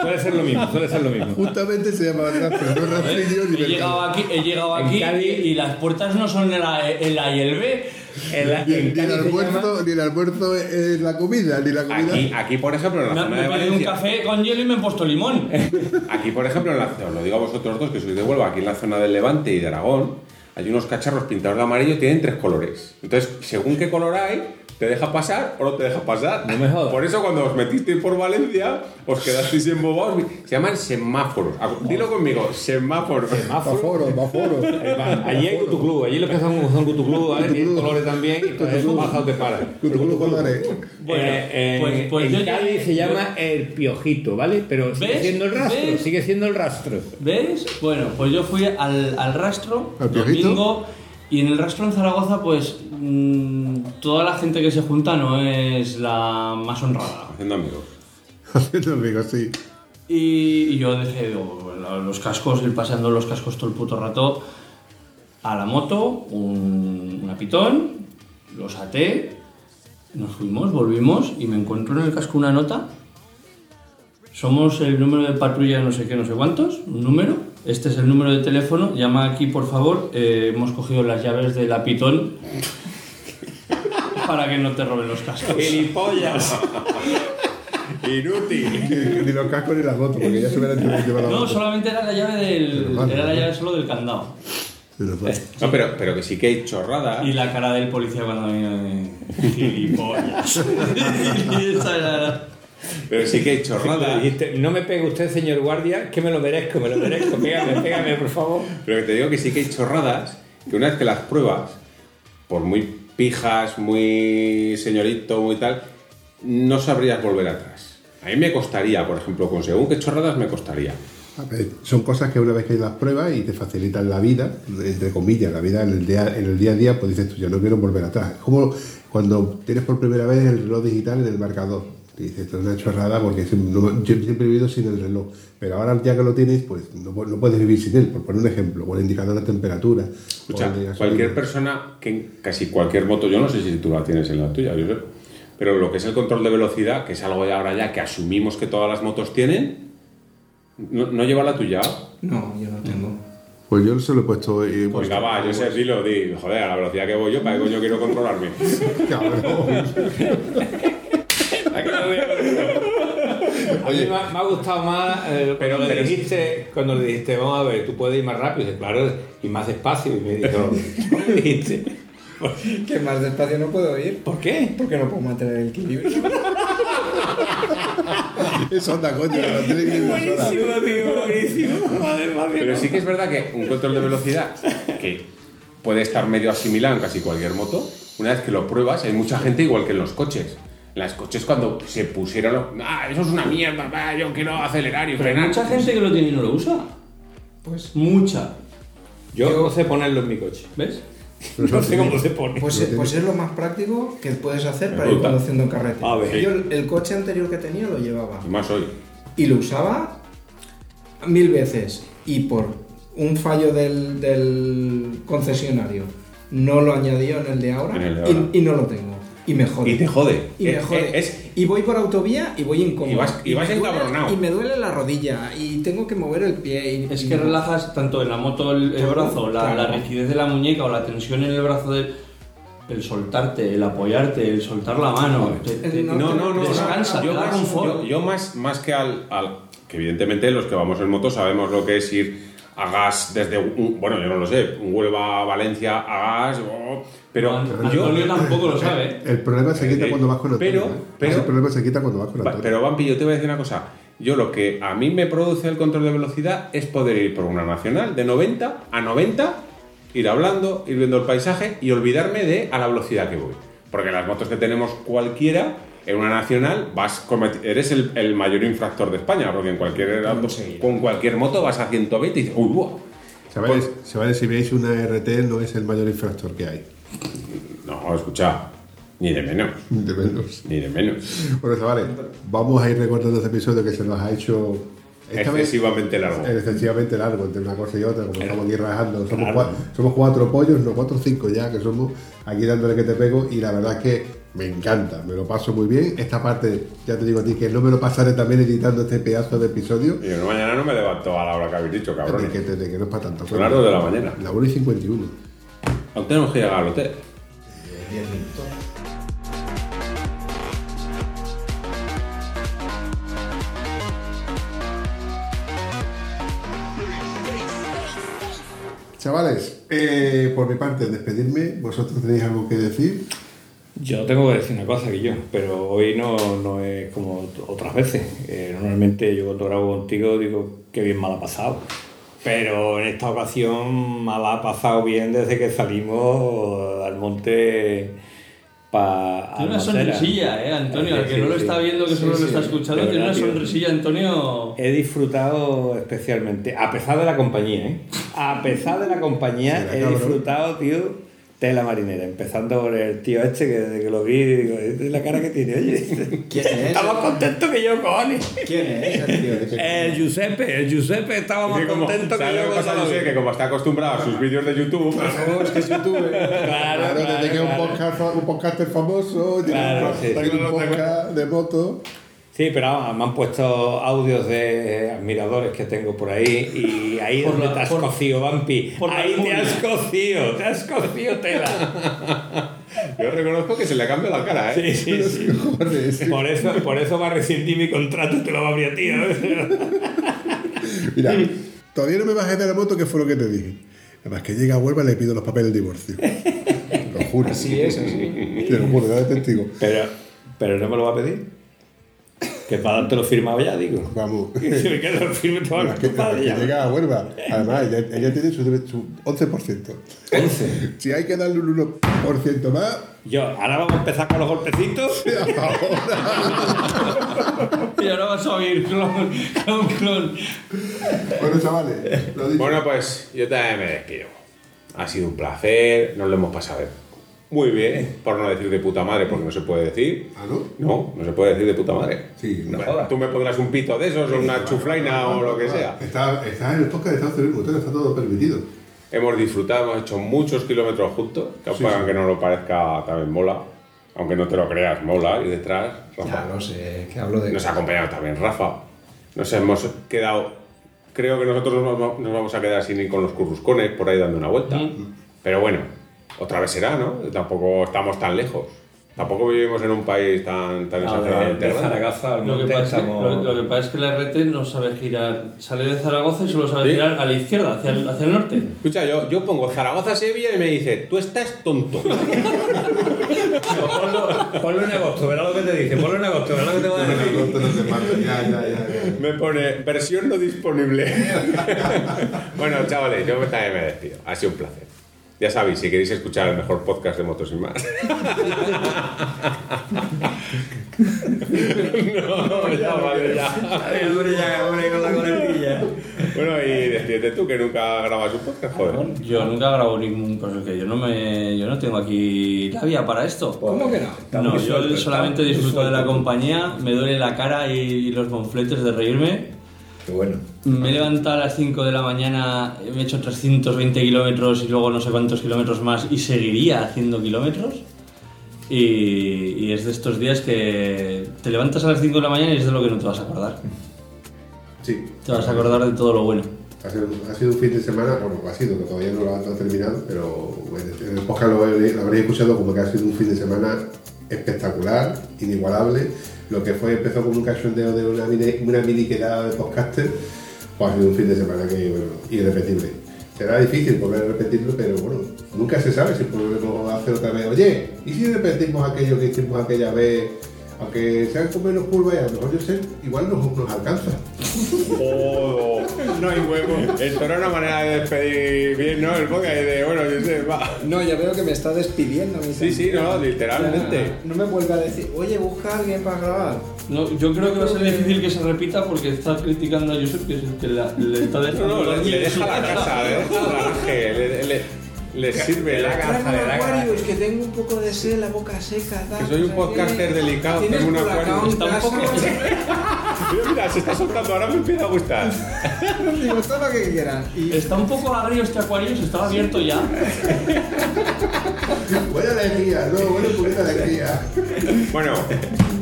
suele ser lo mismo, suele ser lo mismo. Justamente se llama rastro, no rastrillo ni He llegado aquí, he llegado En aquí Cádiz- y las puertas no son el A, el A y el B. En la- Ni, en ni el almuerzo, llama- ni el almuerzo es la comida, ni la comida. Aquí, aquí, por ejemplo, en la Me, zona me de he pedido un Valencia. café con hielo y me he puesto limón. Aquí, por ejemplo, en la, os lo digo a vosotros dos que sois de Huelva, aquí en la zona del Levante y de Aragón, hay unos cacharros pintados de amarillo, tienen tres colores. Entonces, según qué color hay, te deja pasar o no te deja pasar. No me jodas. Por eso, cuando os metisteis por Valencia, os quedasteis embobados. Se llaman semáforos. Dilo conmigo, semáforos. Baforo, baforo. Allí hay Club, allí los que son, son Club, ¿vale? Tienen Cutuclú. colores también y entonces baja te para. Cutuclú colores. Bueno, Eh, en, pues- pues en yo se llama el piojito, ¿vale? Pero sigue ¿Ves? siendo el rastro, ¿Ves? sigue siendo el rastro. ¿Ves? Bueno, pues yo fui al, al rastro, ¿Al piojito? domingo, y en el rastro en Zaragoza, pues mm, toda la gente que se junta no es la más honrada. Haciendo amigos. Haciendo amigos, sí. Y, y yo dejé digo, los cascos, ir paseando los cascos todo el puto rato a la moto, un, una pitón, los até, nos fuimos, volvimos y me encuentro en el casco una nota. Somos el número de patrulla no sé qué, no sé cuántos, un número. Este es el número de teléfono, llama aquí por favor. Eh, hemos cogido las llaves de la pitón para que no te roben los cascos. ¡Gilipollas! Inútil. Ni, ni los cascos ni las motos, porque ya se hubieran tenido que llevar la No, moto. solamente era la llave del, era la llave solo del candado. Fue. No, pero, pero que sí que hay chorradas. Y la cara del policía cuando venía gilipollas. y esa era... Pero sí que hay Le chorradas. dijiste, no me pegue usted, señor guardia, que me lo merezco, me lo merezco. Pégame, pégame, por favor. Pero que te digo que sí que hay chorradas que una vez que las pruebas, por muy pijas, muy señorito, muy tal, no sabrías volver atrás. A mí me costaría, por ejemplo, con según qué chorradas me costaría. A ver, son cosas que una vez que las pruebas y te facilitan la vida, entre comillas, la vida en el día, en el día a día, pues dices tú, ya no quiero volver atrás. Es como cuando tienes por primera vez el reloj digital en el marcador. Y dices, esto es una chorrada porque no- yo siempre he vivido sin el reloj. Pero ahora ya que lo tienes, pues no, pu- no puedes vivir sin él, por poner un ejemplo, o el indicador de temperatura. Escucha, de cualquier persona que en casi cualquier moto, yo no sé si tú la tienes en la tuya, Josep, pero lo que es el control de velocidad, que es algo de ahora ya que asumimos que todas las motos tienen, no, no lleva la tuya. No, yo no tengo. Pues yo se lo he puesto. Y, Pues venga, va, Josep, dilo, di, joder, a la velocidad que voy yo, ¿para qué coño quiero controlarme? Cabrón. A mí me, ha- me ha gustado más eh, Pero- cuando, le dijiste, cuando le dijiste, vamos a ver, tú puedes ir más rápido. Dice, claro, y más despacio. Y me dijo, ¿cómo me dijiste? Que más despacio no puedo ir. ¿Por qué? Porque no puedo mantener el equilibrio. Es onda, coño. Buenísimo, tío, buenísimo. Madre, madre, Pero sí que es verdad que un control de velocidad que puede estar medio asimilado en casi cualquier moto, una vez que lo pruebas, hay mucha gente igual que en los coches. Los coches cuando se pusieron los... Ah, eso es una mierda, va, yo quiero acelerar y Pero hay frenar. mucha gente que lo tiene y no lo usa. Pues, Mucha. Yo no sé ponerlo en mi coche. ¿Ves? No sé cómo se pone. pues, pues es lo más práctico que puedes hacer para ir conduciendo en carretera. A ver. Yo el, el coche anterior que tenía lo llevaba. Y más hoy. Y lo usaba mil veces. Y por un fallo del, del concesionario no lo añadió en el de ahora, En el de ahora. Y, y no lo tengo. Y me jode. Y te jode. Y me jode. es- Y voy por autovía y voy incómodo. Y vas- y vas me duele- encabronado. Y me duele la rodilla. Y tengo que mover el pie. y- Es y- que relajas tanto en la moto el, brazo, la, claro. la rigidez de la muñeca o la tensión en el brazo del el soltarte, el apoyarte, el soltar la mano. te- te- No, No, no, no. Descansa, no, yo, más, yo, yo más, más que al, al- Que evidentemente los que vamos en moto sabemos lo que es ir a gas desde... Un, bueno, yo no lo sé. Un Huelva a Valencia a gas... oh, pero yo... Antonio tampoco lo sabe. ¿eh? El problema se quita Eh, cuando vas con Antonio. pero- ¿eh? pero- Ese problema se quita cuando vas con Antonio. Pero Vampi, yo te voy a decir una cosa. Yo lo que a mí me produce el control de velocidad es poder ir por una nacional de 90 a 90, ir hablando, ir viendo el paisaje y olvidarme de a la velocidad que voy. Porque las motos que tenemos cualquiera en una nacional vas eres el, el mayor infractor de España, porque en cualquier con cualquier moto vas a 120 y dices, uy, buah. Chavales, chavales, si veis una RT no es el mayor infractor que hay. No, escucha, ni de menos, De menos. ni de menos. Bueno, chavales, vamos a ir recordando este episodio que se nos ha hecho esta vez Excesivamente largo. excesivamente largo entre una cosa y otra, como estamos aquí rajando. Somos, Claro. cua- somos cuatro pollos, no cuatro o cinco ya, que somos aquí dándole que te pego y la verdad es que me encanta, me lo paso muy bien. Esta parte, ya te digo a ti, que no me lo pasaré también editando este pedazo de episodio. Y yo mañana no me levanto a la hora que habéis dicho, cabrón. que, que no es para tanto. Son las de la mañana. La 1 y 51. Aún tenemos que llegar al hotel. Chavales, eh, por mi parte, despedirme. ¿Vosotros tenéis algo que decir? Yo tengo que decir una cosa, Guillo, pero hoy no, no es como otras veces. Eh, normalmente yo cuando grabo contigo digo que bien mal ha pasado. Pero en esta ocasión mal ha pasado bien desde que salimos al monte para Tiene una sonrisilla, ¿eh, Antonio? Al que no lo está viendo, que solo lo está escuchando, tiene una sonrisilla, Antonio. He disfrutado especialmente, a pesar de la compañía, ¿eh? A pesar de la compañía, Sí, he cabrón. disfrutado, tío, tela marinera. Empezando por el tío este que desde que lo vi, digo, "Esta es la cara que tiene, oye. ¿Quién es? Estaba más contento que yo, cojones. ¿Quién es ese tío? El Giuseppe, el Giuseppe estaba más como, contento que ¿sabes yo. lo que pasa, vi. Que como está acostumbrado a sus vídeos de YouTube, es que es YouTube. Claro, Claro, claro, desde que es un, claro. podcast, un podcaster famoso, tiene Claro, un, sí. un podcast de moto. Sí, pero me han puesto audios de admiradores que tengo por ahí y ahí Por donde la- te has por- cocido, Vampi. por Ahí te has cocido, te has cocido tela. yo reconozco que se le cambia la cara, ¿eh? Sí, sí, sí. Joder, sí. Por eso, por eso va a rescindir mi contrato y te lo va a abrir a ti. Mira, todavía no me bajé de la moto, que fue lo que te dije. Además, que llega a Huelva y le pido los papeles del divorcio. Lo juro. Así es, así. Te lo juro, de testigo. Pero, pero no me lo va a pedir. Que para dártelo firmado ya, digo. Vamos. Que si me quedo firme, te va a Además, que, padre que ya. llega a Huelva. Además, ella, ella tiene su, su 11%. 11. Si hay que darle un 1% más, Yo, ahora vamos a empezar con los golpecitos. Y ahora vas a oír clon, clon, clon. bueno, chavales, lo dicho. Bueno, pues yo también me despido. Ha sido un placer, nos lo hemos pasado muy bien, por no decir de puta madre, porque no se puede decir. ¿Ah, no? No, no se puede decir de puta madre. Sí, no Bueno, Tú me pondrás un pito de esos, o una chuflaina o lo que sea. Está, está en el podcast de Estados Unidos, motor, está todo permitido. Hemos disfrutado, hemos hecho muchos kilómetros juntos, que Sí, aunque sí. no lo parezca, también mola. Aunque no te lo creas, mola ir detrás. Rafa. Ya lo sé, que hablo de. Nos ha acompañado también Rafa. Nos hemos quedado. Creo que nosotros nos vamos, nos vamos a quedar sin ir con los curruscones por ahí dando una vuelta. Pero bueno, otra vez será, ¿no? Tampoco estamos tan lejos. Tampoco vivimos en un país tan, tan exageradamente de grande. Zaragoza al Lo que, pasa es que, lo, lo que pasa es que la RT no sabe girar. Sale de Zaragoza y solo sabe ¿Sí? girar a la izquierda, hacia el, hacia el norte. Escucha, yo, yo pongo Zaragoza-Sevilla y me dice, tú estás tonto. Ponlo, ponlo en agosto, verás lo que te dice. Ponlo en agosto, verás lo que te va a decir. Ya, ya, ya, ya. me pone versión no disponible. bueno, chavales, yo también me despido. Ha sido un placer. Ya sabéis, si queréis escuchar el mejor podcast de motos y más. no, ya vale, ya. Hombre, ya, hombre, con la coletilla. Bueno, y despídete tú, que nunca grabas un podcast, joder. Yo nunca grabo ningún. Pues que yo no me. Yo no tengo aquí la vía para esto. ¿Cómo que no? No, yo solamente disfruto de la compañía, me duele la cara y, y los bonfletes de reírme. Qué bueno. Me he levantado a las 5 de la mañana, me he hecho 320 kilómetros y luego no sé cuántos kilómetros más y seguiría haciendo kilómetros. Y, y es de estos días que te levantas a las 5 de la mañana y es de lo que no te vas a acordar. Sí. Te vas a acordar de todo lo bueno. Ha sido, ha sido un fin de semana, bueno, ha sido, que todavía no lo han terminado, pero en el podcast lo habréis escuchado como que ha sido un fin de semana espectacular, inigualable. Lo que fue, empezó con un cachondeo de una mini, una mini quedada de podcaster, pues ha sido un fin de semana que, bueno, irrepetible. Será difícil volver a repetirlo, pero bueno, nunca se sabe si podemos hacer otra vez. Oye, ¿y si repetimos aquello que hicimos aquella vez? Aunque sean con menos curvas, a lo mejor yo sé, igual nos, nos alcanza. Oh, No hay huevo. esto era una manera de despedir bien, ¿no? El podcast y de, bueno, yo sé, va. No, ya veo que me está despidiendo. mi Sí, sí, no, literalmente. No me vuelve a decir, oye, busca a alguien para grabar. No, yo creo que va a ser difícil que se repita porque está criticando a Josep, que es el que la- le está No, dejando no, le, dormir le deja la casa, le deja el garaje, le, le, le sirve la. Tráeme de la acuario, es que tengo un poco de sed, la boca seca. tal, Que soy un podcaster delicado, ¿Tienes tengo un acuario. Está un poco- Mira, mira, se está soltando, ahora me empieza a gustar. Digo, todo lo que quieran. Y Está un poco agrio este acuario, se estaba abierto ya. Buena alegría, no, buena purita alegría. Bueno,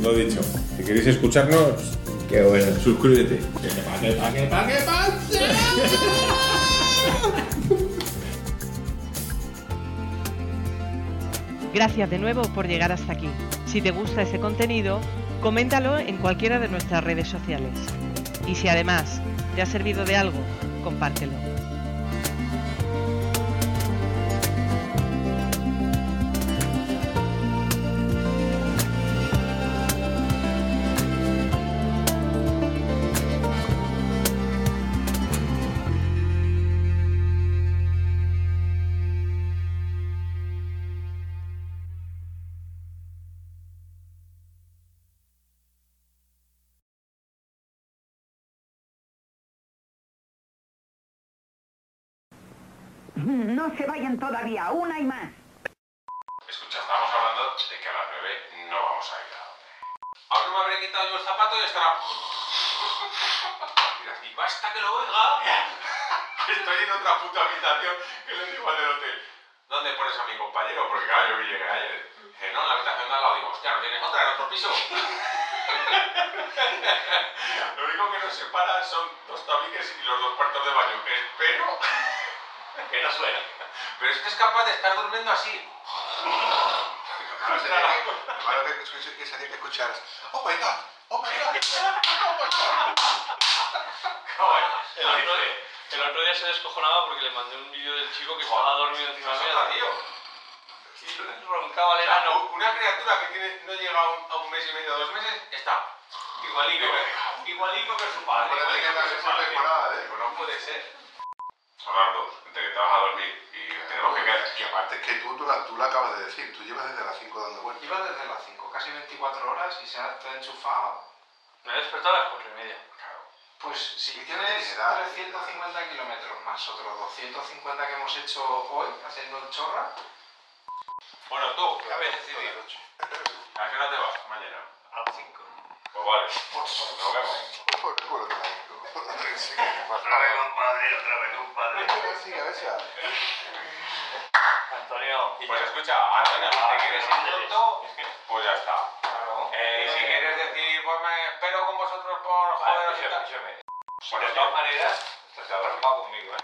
lo dicho, si queréis escucharnos, Qué bueno. suscríbete. Gracias de nuevo por llegar hasta aquí. Si te gusta ese contenido, coméntalo en cualquiera de nuestras redes sociales. Y si además te ha servido de algo, compártelo. No se vayan todavía, una y más. Escucha, estábamos hablando de que a las 9 no vamos a ir a donde. Ahora me habré quitado yo el zapato y estará. Mira, y basta que lo oiga. estoy en otra puta habitación que le digo al del hotel. ¿Dónde pones a mi compañero? Porque claro, yo llegué ayer. Dije, no, en la habitación de al lado. Digo, hostia, ¿no tienes otra en otro piso? lo único que nos separa son dos tabiques y los dos cuartos de baño. Espero que no suene. Pero es que es capaz de estar durmiendo así. Ahora sería que, sería que escucharas. Oh my god, oh my god, oh my god. El otro, el otro día se descojonaba porque le mandé un vídeo del chico que estaba dormido encima mía. tío. Y roncaba el enano. una criatura que tiene, no llega a un, a un mes y medio, dos meses, está igualito, igualito que su padre. Igualito que su padre. no puede ser. Son las dos, entre que te vas a dormir y tenemos que quedar. Y aparte es que tú, tú, la, tú lo acabas de decir, tú llevas desde las 5 dando vueltas. Iba desde las 5, casi 24 horas y se ha enchufado. Me he despertado a las cuatro y media. Pues si ¿Y qué tienes necesidad? 350 kilómetros más otros 250 que hemos hecho hoy haciendo el chorra, Bueno, tú, veces decidir. noche. ¿A qué hora te vas mañana? A las cinco. Pues vale, nos vemos. Por el culo te la digo. Sí, Otra vez, compadre, otra vez, compadre. Sí, a veces. Antonio, y Pues escucha, Antonio, si te quieres ir pronto, pues ya está. claro. Eh, y si quieres decir, pues me espero con vosotros por joderos y tal. Bueno, de todas maneras, estás preocupado conmigo, ¿eh?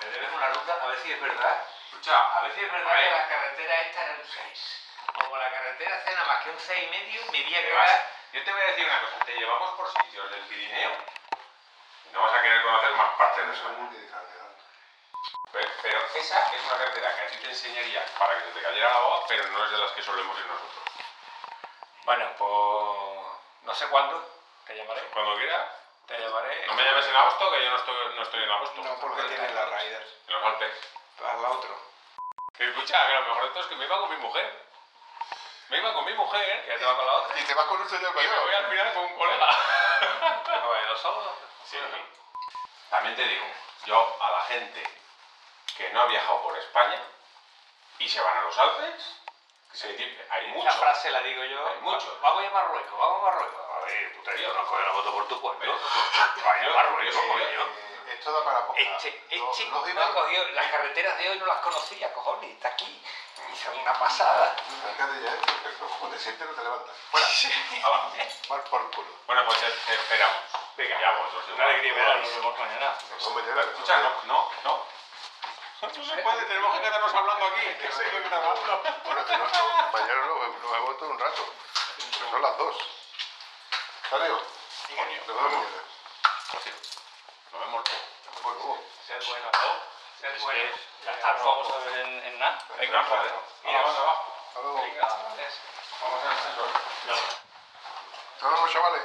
Me debes una ruta, a ver si es verdad. escucha, A ver si es verdad que la carretera esta era un 6. Como la carretera hace nada más que un 6 y medio, me voy a quedar. Yo te voy a decir una cosa, te llevamos por sitios del Pirineo y no vas a querer conocer más partes de eso. Pero, pero esa es una carretera que a ti te enseñaría para que se te cayera la baba, pero no es de las que solemos ir nosotros. Bueno, pues. No sé cuándo. Te llamaré. Cuando quieras, Te llamaré. no me llames en agosto, que yo no estoy, no estoy en agosto. No, porque tienes la Riders. En los Alpes. Haz la otro. Que escucha, que lo mejor de todo es que me iba con mi mujer. Me iba con mi mujer ¿Ya te va con la otra? Y te vas con un señor y me mayor. voy al final con un colega. ¿No va a ir dos solos? Sí. También te digo, yo a la gente que no ha viajado por España y se van a los Alpes, que se entiende, hay Esa mucho. frase la digo yo. Hay mucho. Vamos a Marruecos, vamos a Marruecos. A ver, tú te no coger la moto por tu pueblo. Vaya a Marruecos, coño. Eh, esto da para poca. Este, Los- este me iban- ha cogido, las carreteras de hoy no las conocía, cojones, está aquí. Y son una pasada. Fíjate ya, pero como te sientes no te levantas. Fuera. Mal por culo. Bueno, pues te, te esperamos. Venga, ya vosotros. Una alegría, ¿verdad? Nos vemos mañana. No. Escucha, no, no, no. No se puede, tenemos que quedarnos hablando aquí. Que grabando. Bueno, que no, no, mañana nos vemos, nos vemos todo un rato. Son las dos. ¿Sale? Nos vemos mañana. Nos vemos luego. Bueno, Sed. Sed bueno. Ya está, nos vamos a ver en, en nada. Venga, joder. Venga, venga, va. hasta luego. Venga, gracias. Vamos al ascensor. Nos vemos, chavales.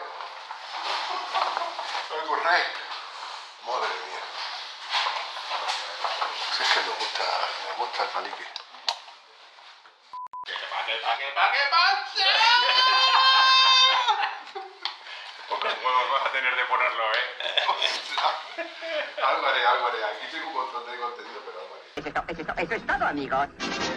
Madre mía. Si es que me gusta, me gusta el palique. ¿Para qué, para qué, para qué, pase? Pocos huevos vas a tener de ponerlo, ¿eh? Álvarez, Álvarez, aquí tengo un montón de contenido, pero Álvarez. Eso es todo, amigos.